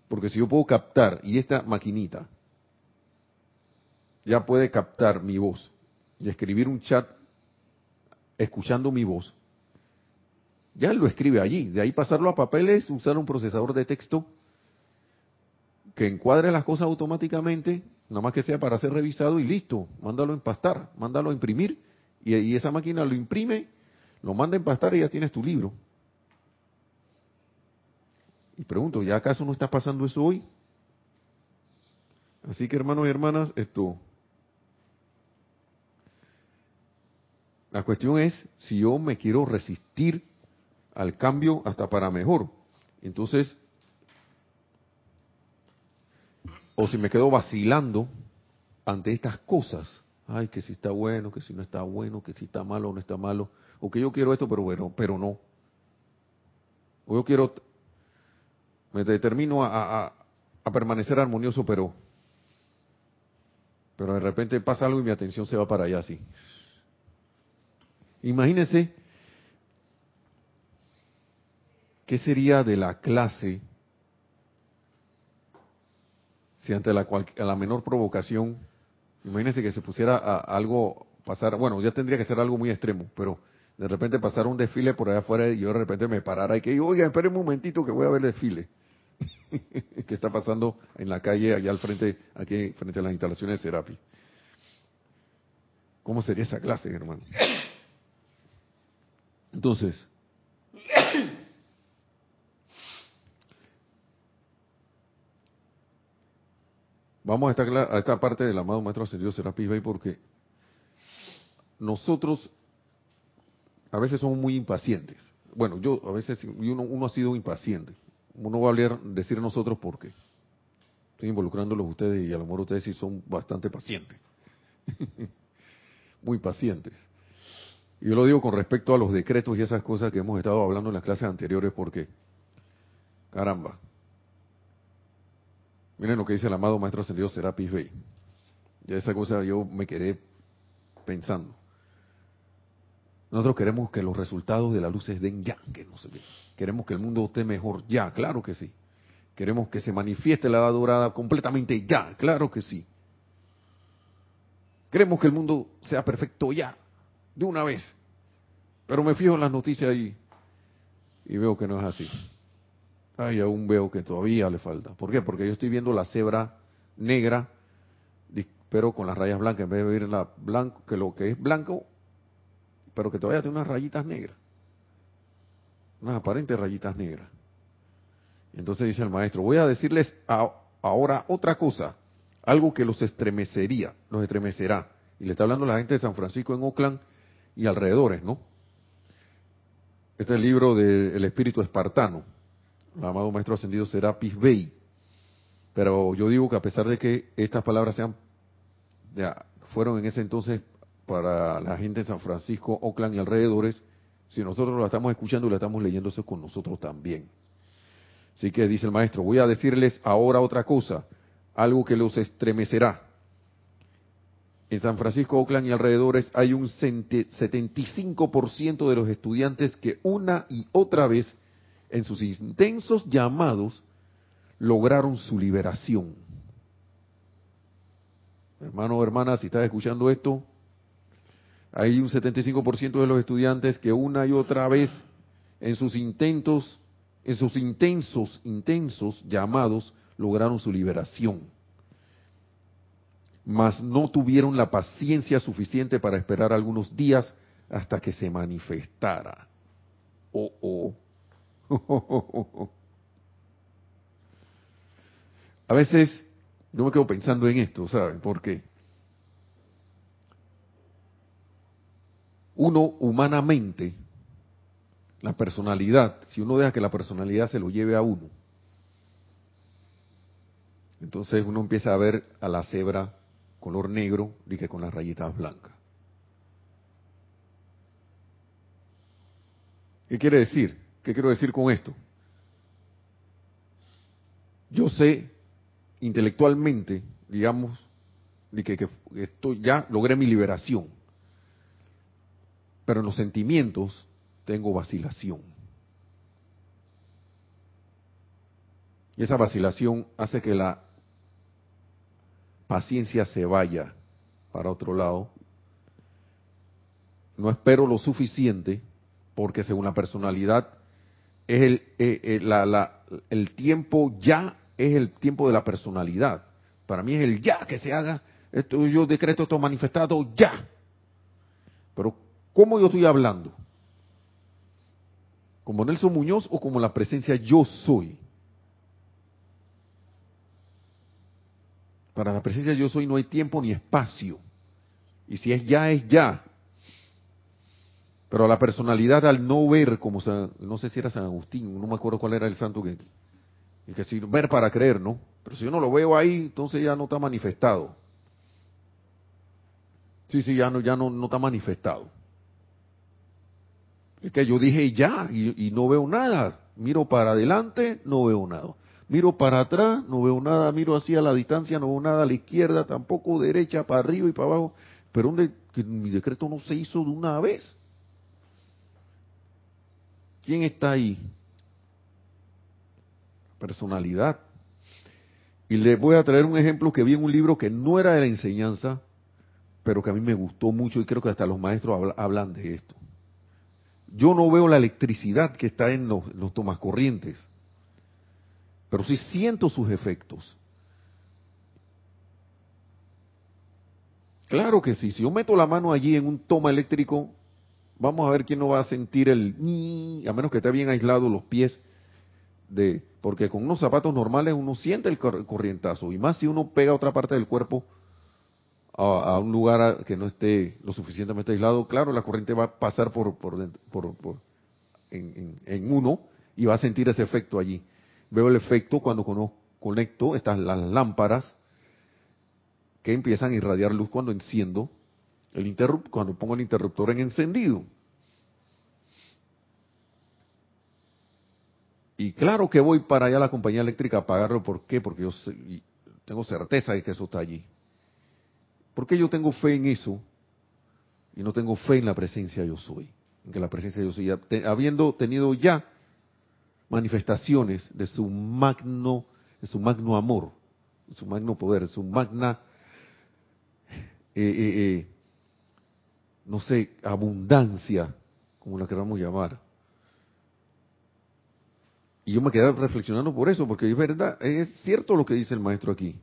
Speaker 1: Porque si yo puedo captar, y esta maquinita ya puede captar mi voz y escribir un chat escuchando mi voz, ya lo escribe allí. De ahí pasarlo a papeles, usar un procesador de texto que encuadre las cosas automáticamente, nada más que sea para ser revisado y listo. Mándalo a empastar, mándalo a imprimir y, esa máquina lo imprime, lo manda a empastar y ya tienes tu libro. Y pregunto, ¿ya acaso no está pasando eso hoy? Así que hermanos y hermanas, esto, la cuestión es si yo me quiero resistir al cambio hasta para mejor. Entonces, o si me quedo vacilando ante estas cosas, ay, que si está bueno, que si no está bueno, que si está malo o no está malo, o que yo quiero esto, pero bueno, pero no. O yo quiero me determino a, permanecer armonioso, pero, pero de repente pasa algo y mi atención se va para allá así. Imagínense qué sería de la clase si ante la, la menor provocación, imagínense que se pusiera a, algo pasar, bueno, ya tendría que ser algo muy extremo, pero de repente pasar un desfile por allá afuera y yo de repente me parara y que, oiga, espere un momentito que voy a ver desfile. [LAUGHS] que está pasando en la calle allá al frente, aquí frente a las instalaciones de Serapi. ¿Cómo sería esa clase, hermano? Entonces, vamos a esta, a esta parte del amado Maestro Ascendido Serapis Bey porque nosotros a veces somos muy impacientes. Bueno, yo a veces uno, uno ha sido impaciente uno va a hablar, decir nosotros porque estoy involucrándolos ustedes y a lo mejor ustedes sí son bastante pacientes. [LAUGHS] Muy pacientes. Y yo lo digo con respecto a los decretos y esas cosas que hemos estado hablando en las clases anteriores porque, caramba, miren lo que dice el amado Maestro Ascendido Serapis Bey. Ya esa cosa yo me quedé pensando. Nosotros queremos que los resultados de la luz se den ya, que no se vean. Queremos que el mundo esté mejor ya, claro que sí. Queremos que se manifieste la edad dorada completamente ya, claro que sí. Queremos que el mundo sea perfecto ya, de una vez. Pero me fijo en las noticias y, y veo que no es así. Ay, aún veo que todavía le falta. ¿Por qué? Porque yo estoy viendo la cebra negra, pero con las rayas blancas, en vez de ver la blanco, que lo que es blanco, pero que todavía tiene unas rayitas negras. Unas aparentes rayitas negras. Entonces dice el maestro, voy a decirles ahora otra cosa, algo que los estremecería, los estremecerá. Y le está hablando a la gente de San Francisco en Oakland y alrededores, ¿no? Este es el libro del espíritu espartano. El amado maestro ascendido Serapis Bey. Pero yo digo que a pesar de que estas palabras sean, fueron en ese entonces para la gente de San Francisco, Oakland y alrededores, si nosotros la estamos escuchando y la estamos leyendo, eso con nosotros también. Así que dice el maestro, voy a decirles ahora otra cosa, algo que los estremecerá. En San Francisco, Oakland y alrededores hay un 75% de los estudiantes que una y otra vez en sus intensos llamados lograron su liberación. Hermano o hermana, si estás escuchando esto, hay un 75% de los estudiantes que una y otra vez en sus intentos, en sus intensos, intensos llamados, lograron su liberación mas no tuvieron la paciencia suficiente para esperar algunos días hasta que se manifestara. Oh, oh. [LAUGHS] A veces yo me quedo pensando en esto, ¿saben? Porque uno humanamente, la personalidad, si uno deja que la personalidad se lo lleve a uno, entonces uno empieza a ver a la cebra color negro y que con las rayitas blancas. ¿Qué quiere decir? ¿Qué quiero decir con esto? Yo sé intelectualmente, digamos, de que, que esto ya logré mi liberación, pero en los sentimientos tengo vacilación. Y esa vacilación hace que la paciencia se vaya para otro lado. No espero lo suficiente porque según la personalidad es el, eh, eh, la, el tiempo ya es el tiempo de la personalidad. Para mí es el ya que se haga. Esto, yo decreto esto manifestado ya. Pero ¿cómo yo estoy hablando? ¿Como Nelson Muñoz o como la presencia yo soy? Para la presencia yo soy no hay tiempo ni espacio. Y si es ya, es ya. Pero la personalidad al no ver, como no sé si era San Agustín, no me acuerdo cuál era el santo que, que si ver para creer, ¿no? Pero si yo no lo veo ahí, entonces ya no está manifestado. Sí, sí, ya no, ya no, no está manifestado. Es que yo dije ya y no veo nada. Miro para adelante, no veo nada. Miro para atrás, no veo nada, miro así a la distancia, no veo nada a la izquierda, tampoco derecha, para arriba y para abajo. Pero donde mi decreto no se hizo de una vez. ¿Quién está ahí? Personalidad. Y les voy a traer un ejemplo que vi en un libro que no era de la enseñanza, pero que a mí me gustó mucho y creo que hasta los maestros hablan de esto. Yo no veo la electricidad que está en los, los tomas corrientes pero sí siento sus efectos. Claro que sí, si yo meto la mano allí en un toma eléctrico, vamos a ver quién no va a sentir el a menos que esté bien aislado los pies de, porque con unos zapatos normales uno siente el corrientazo, y más si uno pega otra parte del cuerpo a, un lugar que no esté lo suficientemente aislado, claro, la corriente va a pasar por, por, por, en uno y va a sentir ese efecto allí. Veo el efecto cuando conecto estas las lámparas que empiezan a irradiar luz cuando enciendo el cuando pongo el interruptor en encendido. Y claro que voy para allá a la compañía eléctrica a pagarlo. ¿Por qué? Porque yo tengo certeza de que eso está allí. ¿Por qué yo tengo fe en eso y no tengo fe en la presencia yo soy? En que la presencia yo soy, habiendo tenido ya manifestaciones de su magno, de su magno amor, de su magno poder, de su magna, eh, eh, eh, no sé, abundancia, como la queramos llamar. Y yo me quedé reflexionando por eso, porque es verdad, es cierto lo que dice el maestro aquí.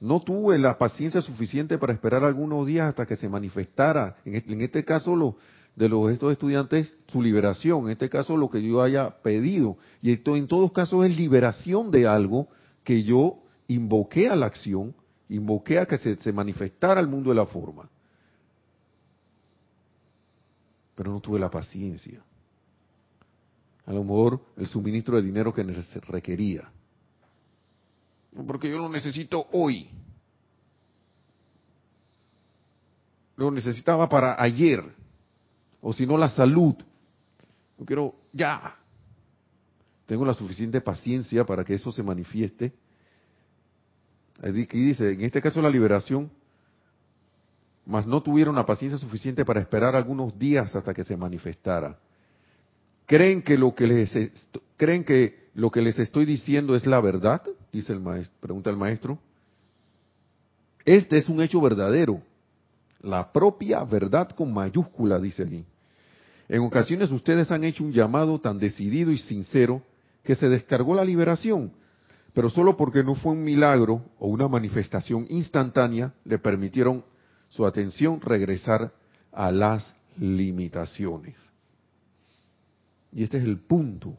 Speaker 1: No tuve la paciencia suficiente para esperar algunos días hasta que se manifestara, en este, caso lo, de los estos estudiantes, su liberación, en este caso lo que yo haya pedido. Y esto en todos casos es liberación de algo que yo invoqué a la acción, invoqué a que se, se manifestara el mundo de la forma. Pero no tuve la paciencia a lo mejor el suministro de dinero que requería. Porque yo lo necesito hoy. Lo necesitaba para ayer. O si no, la salud. Yo quiero ya. Tengo la suficiente paciencia para que eso se manifieste. Aquí dice, en este caso la liberación, mas no tuvieron la paciencia suficiente para esperar algunos días hasta que se manifestara creen que lo que les creen que lo que les estoy diciendo es la verdad, dice el maestro, pregunta el maestro. Este es un hecho verdadero, la propia verdad con mayúscula, dice aquí. En ocasiones ustedes han hecho un llamado tan decidido y sincero que se descargó la liberación, pero solo porque no fue un milagro o una manifestación instantánea le permitieron su atención regresar a las limitaciones. Y este es el punto.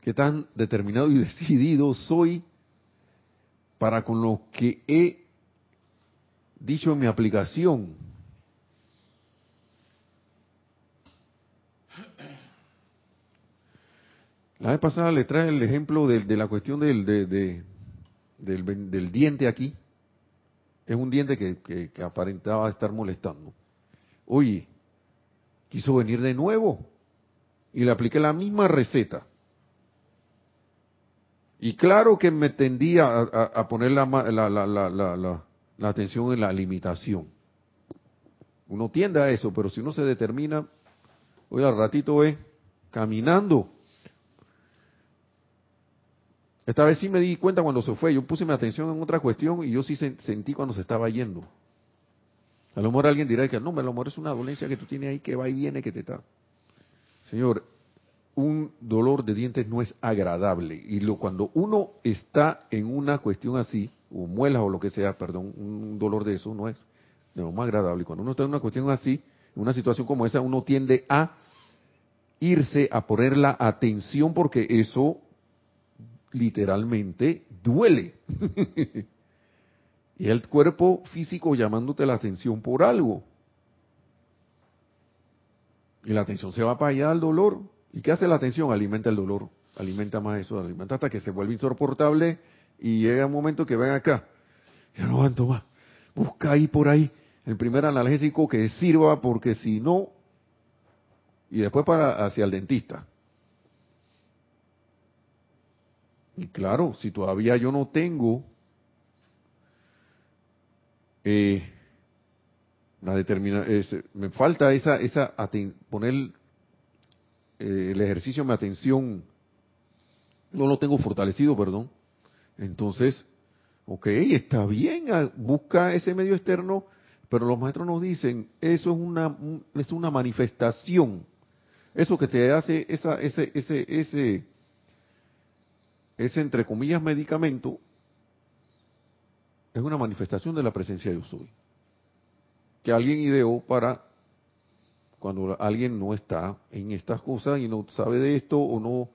Speaker 1: Qué tan determinado y decidido soy para con lo que he dicho en mi aplicación. La vez pasada le trae el ejemplo de, la cuestión del, del, diente aquí. Es un diente que aparentaba estar molestando. Oye, quiso venir de nuevo y le apliqué la misma receta. Y claro que me tendía a, poner la, la, atención en la limitación. Uno tiende a eso, pero si uno se determina, hoy al ratito es caminando. Esta vez sí me di cuenta cuando se fue, yo puse mi atención en otra cuestión y yo sí sentí cuando se estaba yendo. A lo mejor alguien dirá que no, a lo mejor es una dolencia que tú tienes ahí que va y viene, que te está. Señor, un dolor de dientes no es agradable. Y lo, cuando uno está en una cuestión así, o muelas o lo que sea, perdón, un dolor de eso no es de lo más agradable. Y cuando uno está en una cuestión así, en una situación como esa, uno tiende a irse a poner la atención porque eso literalmente duele. [LAUGHS] Y el cuerpo físico llamándote la atención por algo. Y la atención se va para allá al dolor. ¿Y qué hace la atención? Alimenta el dolor. Alimenta más eso, alimenta hasta que se vuelve insoportable y llega un momento que ven acá. Ya no aguanto más. Busca ahí por ahí el primer analgésico que sirva porque si no, y después para hacia el dentista. Y claro, si todavía yo no tengo eh, la determina, me falta esa, esa poner eh, el ejercicio, mi atención, no lo tengo fortalecido, perdón. Entonces, ok, está bien, ah, busca ese medio externo, pero los maestros nos dicen, eso es una, es una manifestación. Eso que te hace esa, ese, ese, ese, ese entre comillas medicamento, es una manifestación de la presencia de yo soy. Que alguien ideó para cuando alguien no está en estas cosas y no sabe de esto o no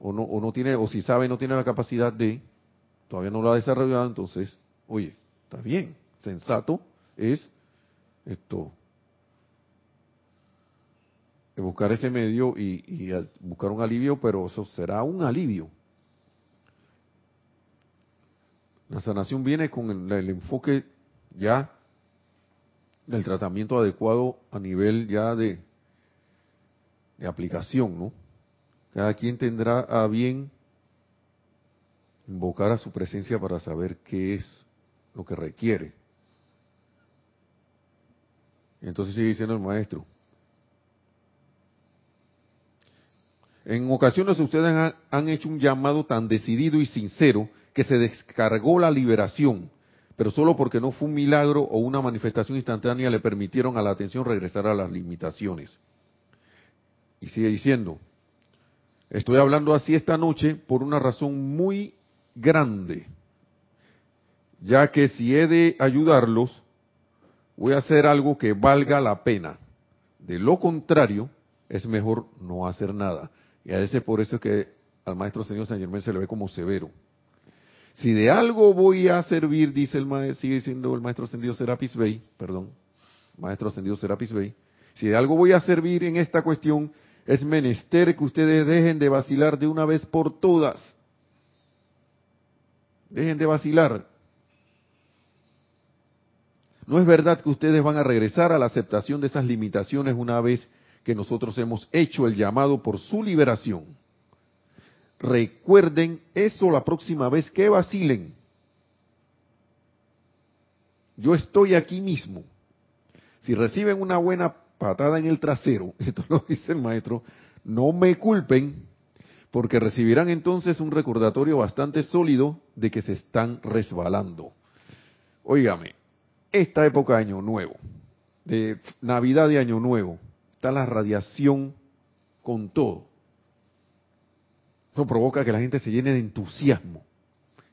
Speaker 1: o no o no tiene o si sabe no tiene la capacidad de todavía no lo ha desarrollado, entonces, oye, está bien, sensato es esto buscar ese medio y, y buscar un alivio, pero eso será un alivio La sanación viene con el, enfoque ya del tratamiento adecuado a nivel ya de, de aplicación, ¿no? Cada quien tendrá a bien invocar a su presencia para saber qué es lo que requiere. Entonces sigue diciendo el maestro. En ocasiones ustedes han hecho un llamado tan decidido y sincero que se descargó la liberación, pero solo porque no fue un milagro o una manifestación instantánea le permitieron a la atención regresar a las limitaciones. Y sigue diciendo, estoy hablando así esta noche por una razón muy grande, ya que si he de ayudarlos, voy a hacer algo que valga la pena. De lo contrario, es mejor no hacer nada. Y a veces por eso es que al maestro señor San Germán se le ve como severo. Si de algo voy a servir, dice el maestro, sigue diciendo el maestro ascendido Serapis Bey, perdón, maestro ascendido Serapis Bey, si de algo voy a servir en esta cuestión, es menester que ustedes dejen de vacilar de una vez por todas. Dejen de vacilar. No es verdad que ustedes van a regresar a la aceptación de esas limitaciones una vez que nosotros hemos hecho el llamado por su liberación. Recuerden eso la próxima vez que vacilen. Yo estoy aquí mismo. Si reciben una buena patada en el trasero, [LAUGHS] esto lo dice el maestro, no me culpen, porque recibirán entonces un recordatorio bastante sólido de que se están resbalando. Óigame, esta época de Año Nuevo, de Navidad de Año Nuevo, está la radiación con todo. Eso provoca que la gente se llene de entusiasmo.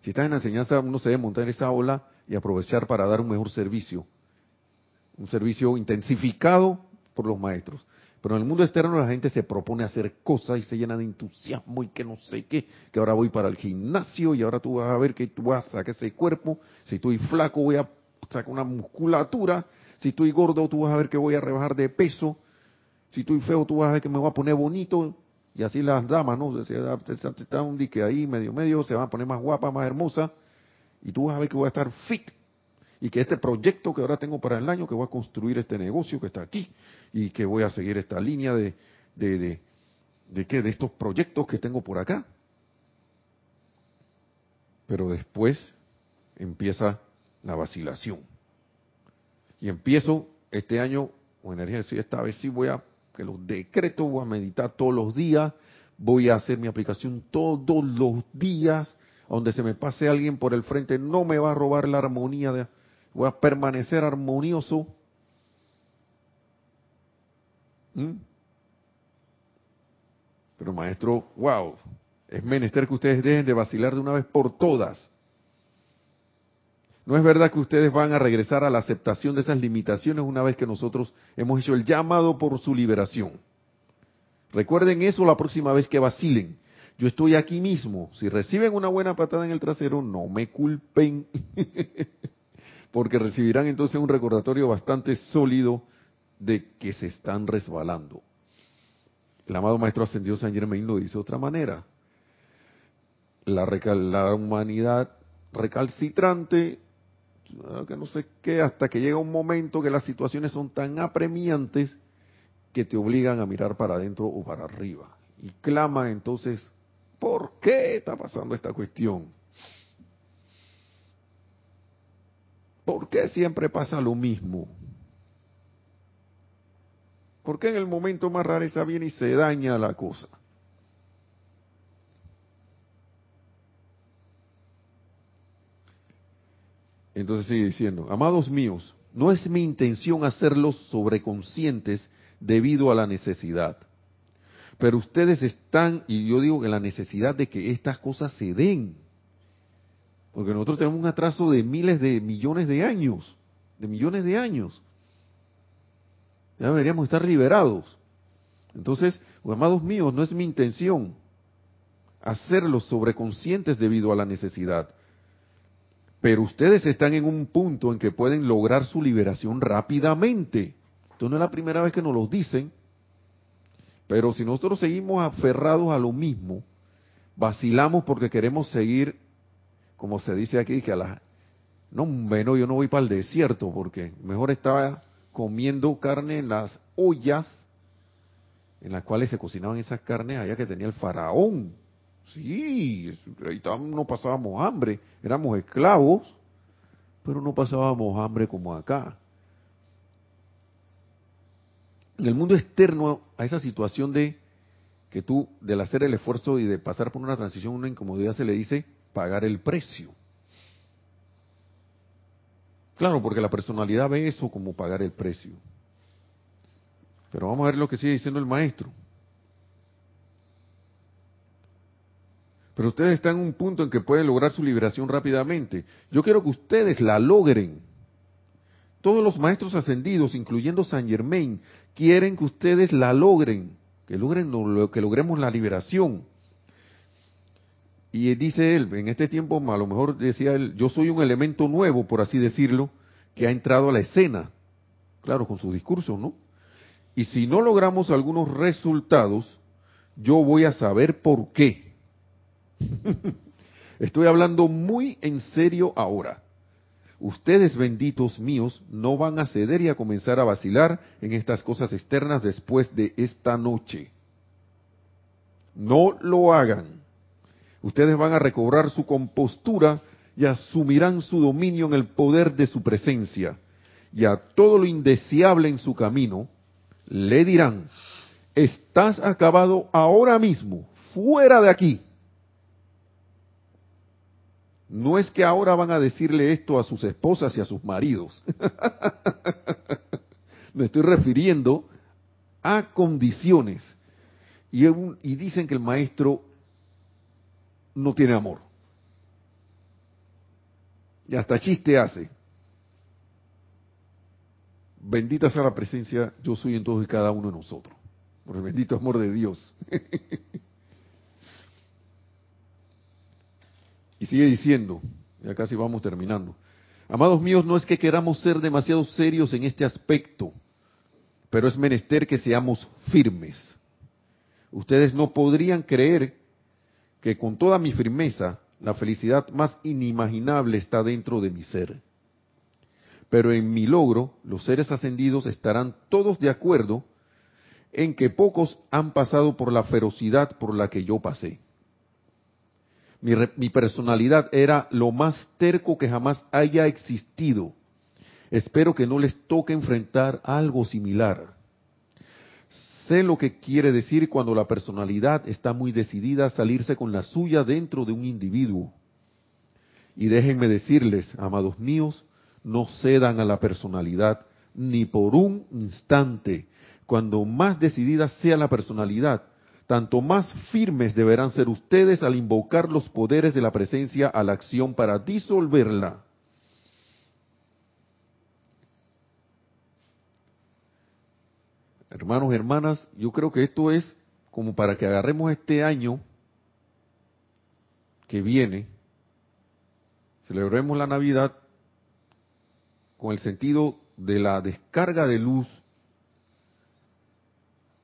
Speaker 1: Si estás en la enseñanza, uno se debe montar esa ola y aprovechar para dar un mejor servicio. Un servicio intensificado por los maestros. Pero en el mundo externo la gente se propone hacer cosas y se llena de entusiasmo y que no sé qué, que ahora voy para el gimnasio y ahora tú vas a ver que tú vas a sacar ese cuerpo, si estoy flaco voy a sacar una musculatura, si estoy gordo tú vas a ver que voy a rebajar de peso, si estoy feo tú vas a ver que me voy a poner bonito, y así las damas, ¿no? Se, está un dique ahí medio medio, se van a poner más guapa, más hermosa, y tú vas a ver que voy a estar fit. Y que este proyecto que ahora tengo para el año, que voy a construir este negocio que está aquí, y que voy a seguir esta línea de, de, de, de, ¿qué? de estos proyectos que tengo por acá. Pero después empieza la vacilación. Y empiezo este año, o energía, esta vez sí voy a que los decretos, voy a meditar todos los días, voy a hacer mi aplicación todos los días, donde se me pase alguien por el frente, no me va a robar la armonía, de, voy a permanecer armonioso. ¿Mm? Pero maestro, wow, es menester que ustedes dejen de vacilar de una vez por todas. No es verdad que ustedes van a regresar a la aceptación de esas limitaciones una vez que nosotros hemos hecho el llamado por su liberación. Recuerden eso la próxima vez que vacilen. Yo estoy aquí mismo. Si reciben una buena patada en el trasero, no me culpen. [LAUGHS] Porque recibirán entonces un recordatorio bastante sólido de que se están resbalando. El amado Maestro Ascendido San Germain lo dice de otra manera. La, la humanidad recalcitrante que no sé qué, hasta que llega un momento que las situaciones son tan apremiantes que te obligan a mirar para adentro o para arriba. Y clama entonces, ¿por qué está pasando esta cuestión? ¿Por qué siempre pasa lo mismo? ¿Por qué en el momento más rareza viene y se daña la cosa? Entonces sigue diciendo, amados míos, no es mi intención hacerlos sobreconscientes debido a la necesidad. Pero ustedes están, y yo digo que la necesidad de que estas cosas se den. Porque nosotros tenemos un atraso de miles de millones de años, de millones de años. Ya deberíamos estar liberados. Entonces, amados míos, no es mi intención hacerlos sobreconscientes debido a la necesidad. Pero ustedes están en un punto en que pueden lograr su liberación rápidamente. Esto no es la primera vez que nos lo dicen. Pero si nosotros seguimos aferrados a lo mismo, vacilamos porque queremos seguir, como se dice aquí, que a la... No, bueno, yo no voy para el desierto porque mejor estaba comiendo carne en las ollas en las cuales se cocinaban esas carnes allá que tenía el faraón. Sí, ahí no pasábamos hambre, éramos esclavos, pero no pasábamos hambre como acá. En el mundo externo, a esa situación de que tú, del hacer el esfuerzo y de pasar por una transición, una incomodidad, se le dice pagar el precio. Claro, porque la personalidad ve eso como pagar el precio. Pero vamos a ver lo que sigue diciendo el maestro. Pero ustedes están en un punto en que pueden lograr su liberación rápidamente. Yo quiero que ustedes la logren. Todos los maestros ascendidos, incluyendo San Germain, quieren que ustedes la logren, que logren que logremos la liberación. Y dice él, en este tiempo, a lo mejor decía él, yo soy un elemento nuevo, por así decirlo, que ha entrado a la escena. Claro, con su discurso, ¿no? Y si no logramos algunos resultados, yo voy a saber por qué. [LAUGHS] Estoy hablando muy en serio ahora. Ustedes, benditos míos, no van a ceder y a comenzar a vacilar en estas cosas externas después de esta noche. No lo hagan ustedes van a recobrar su compostura y asumirán su dominio en el poder de su presencia. Y a todo lo indeseable en su camino, le dirán, estás acabado ahora mismo, fuera de aquí. No es que ahora van a decirle esto a sus esposas y a sus maridos. [LAUGHS] Me estoy refiriendo a condiciones. Y, y dicen que el maestro no tiene amor. Y hasta chiste hace. Bendita sea la presencia, yo soy en todos y cada uno de nosotros. Por el bendito amor de Dios. [LAUGHS] y sigue diciendo, ya casi vamos terminando. Amados míos, no es que queramos ser demasiado serios en este aspecto, pero es menester que seamos firmes. Ustedes no podrían creer que con toda mi firmeza la felicidad más inimaginable está dentro de mi ser. Pero en mi logro, los seres ascendidos estarán todos de acuerdo en que pocos han pasado por la ferocidad por la que yo pasé. Mi, personalidad era lo más terco que jamás haya existido. Espero que no les toque enfrentar algo similar. Sé lo que quiere decir cuando la personalidad está muy decidida a salirse con la suya dentro de un individuo. Y déjenme decirles, amados míos, no cedan a la personalidad ni por un instante. Cuando más decidida sea la personalidad, tanto más firmes deberán ser ustedes al invocar los poderes de la presencia a la acción para disolverla. Hermanos, hermanas, yo creo que esto es como para que agarremos este año que viene, celebremos la Navidad con el sentido de la descarga de luz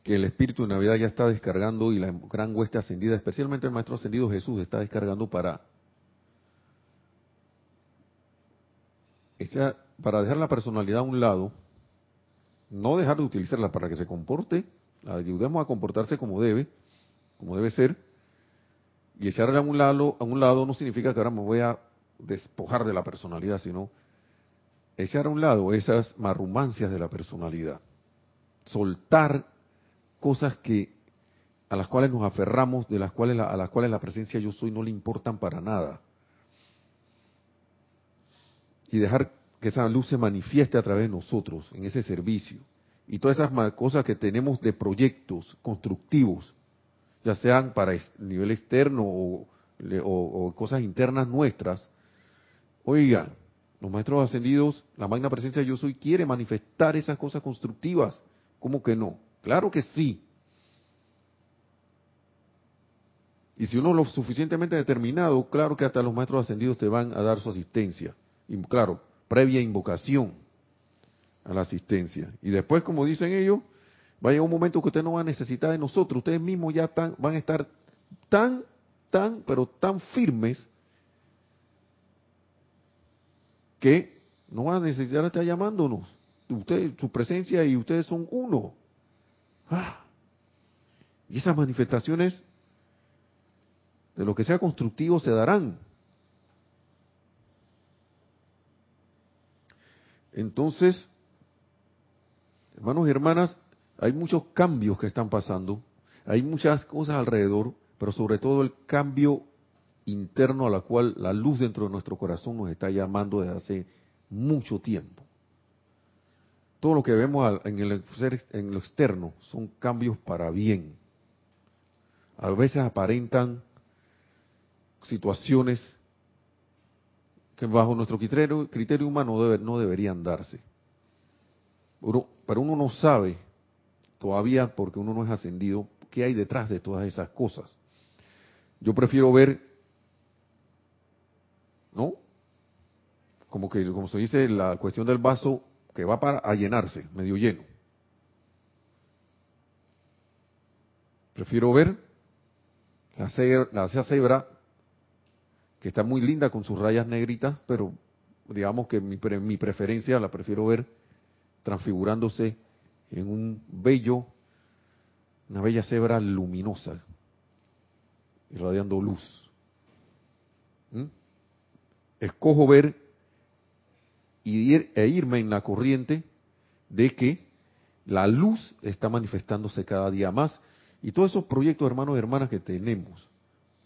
Speaker 1: que el Espíritu de Navidad ya está descargando y la gran hueste ascendida, especialmente el Maestro Ascendido Jesús, está descargando para, para dejar la personalidad a un lado no dejar de utilizarla para que se comporte, la ayudemos a comportarse como debe, como debe ser, y echarla a un lado, a un lado no significa que ahora me voy a despojar de la personalidad, sino echar a un lado esas marrumancias de la personalidad, soltar cosas que a las cuales nos aferramos, de las cuales a las cuales la presencia yo soy no le importan para nada. Y dejar que esa luz se manifieste a través de nosotros en ese servicio. Y todas esas cosas que tenemos de proyectos constructivos, ya sean para nivel externo o, cosas internas nuestras, oiga, los maestros ascendidos, la magna presencia de yo soy, quiere manifestar esas cosas constructivas. ¿Cómo que no? Claro que sí. Y si uno es lo suficientemente determinado, claro que hasta los maestros ascendidos te van a dar su asistencia. Y claro, previa invocación a la asistencia. Y después, como dicen ellos, va a llegar un momento que usted no va a necesitar de nosotros. Ustedes mismos ya van a estar tan, tan, pero tan firmes que no van a necesitar estar llamándonos. Usted, su presencia y ustedes son uno. Ah. Y esas manifestaciones de lo que sea constructivo se darán. Entonces, hermanos y hermanas, hay muchos cambios que están pasando, hay muchas cosas alrededor, pero sobre todo el cambio interno a la cual la luz dentro de nuestro corazón nos está llamando desde hace mucho tiempo. Todo lo que vemos en, el, en lo externo son cambios para bien. A veces aparentan situaciones que bajo nuestro criterio, humano no deberían darse. pero uno no sabe todavía, porque uno no es ascendido, qué hay detrás de todas esas cosas. Yo prefiero ver, ¿no? Como que, como se dice, la cuestión del vaso que va para a llenarse, medio lleno. Prefiero ver la, la cebra que está muy linda con sus rayas negritas, pero digamos que mi, mi preferencia la prefiero ver transfigurándose en un bello, una bella cebra luminosa, irradiando luz. ¿Mm? Escojo ver y e irme en la corriente de que la luz está manifestándose cada día más y todos esos proyectos, hermanos y hermanas, que tenemos,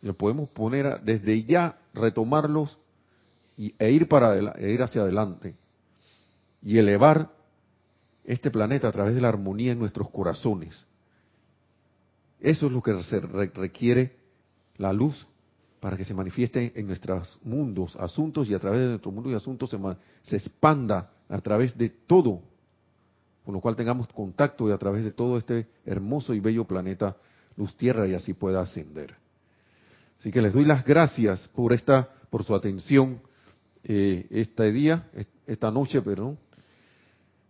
Speaker 1: los podemos poner desde ya, retomarlos y, e, ir para, e ir hacia adelante y elevar este planeta a través de la armonía en nuestros corazones. Eso es lo que se requiere la luz para que se manifieste en nuestros mundos, asuntos y a través de nuestro mundo y asuntos se, se expanda a través de todo con lo cual tengamos contacto y a través de todo este hermoso y bello planeta luz tierra y así pueda ascender. Así que les doy las gracias por esta, por su atención eh, este día, esta noche, perdón.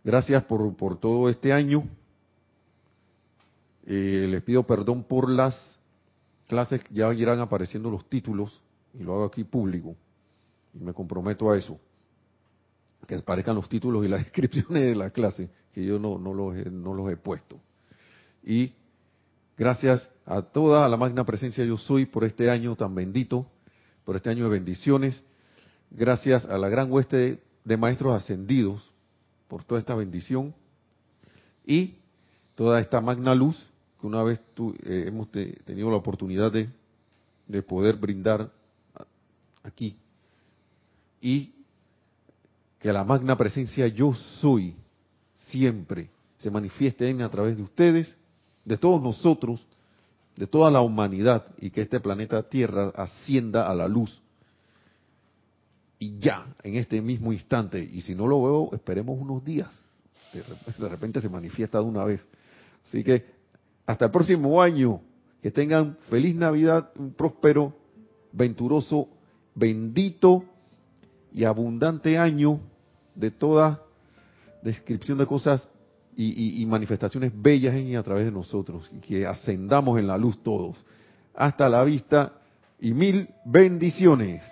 Speaker 1: Gracias por, por todo este año. Eh, les pido perdón por las clases, ya irán apareciendo los títulos y lo hago aquí público y me comprometo a eso que aparezcan los títulos y las [LAUGHS] descripciones de la clase, que yo no, no, los, no los he puesto. Y gracias a toda la magna presencia yo soy por este año tan bendito, por este año de bendiciones. Gracias a la gran hueste de maestros ascendidos por toda esta bendición y toda esta magna luz una vez eh, hemos tenido la oportunidad de, de poder brindar aquí. Y que la magna presencia yo soy siempre se manifieste en a través de ustedes, de todos nosotros, de toda la humanidad y que este planeta Tierra ascienda a la luz. Y ya, en este mismo instante, y si no lo veo, esperemos unos días. De repente se manifiesta de una vez. Así que hasta el próximo año, que tengan feliz Navidad, un próspero, venturoso, bendito y abundante año de toda descripción de cosas y, manifestaciones bellas en y a través de nosotros y que ascendamos en la luz todos. Hasta la vista y mil bendiciones.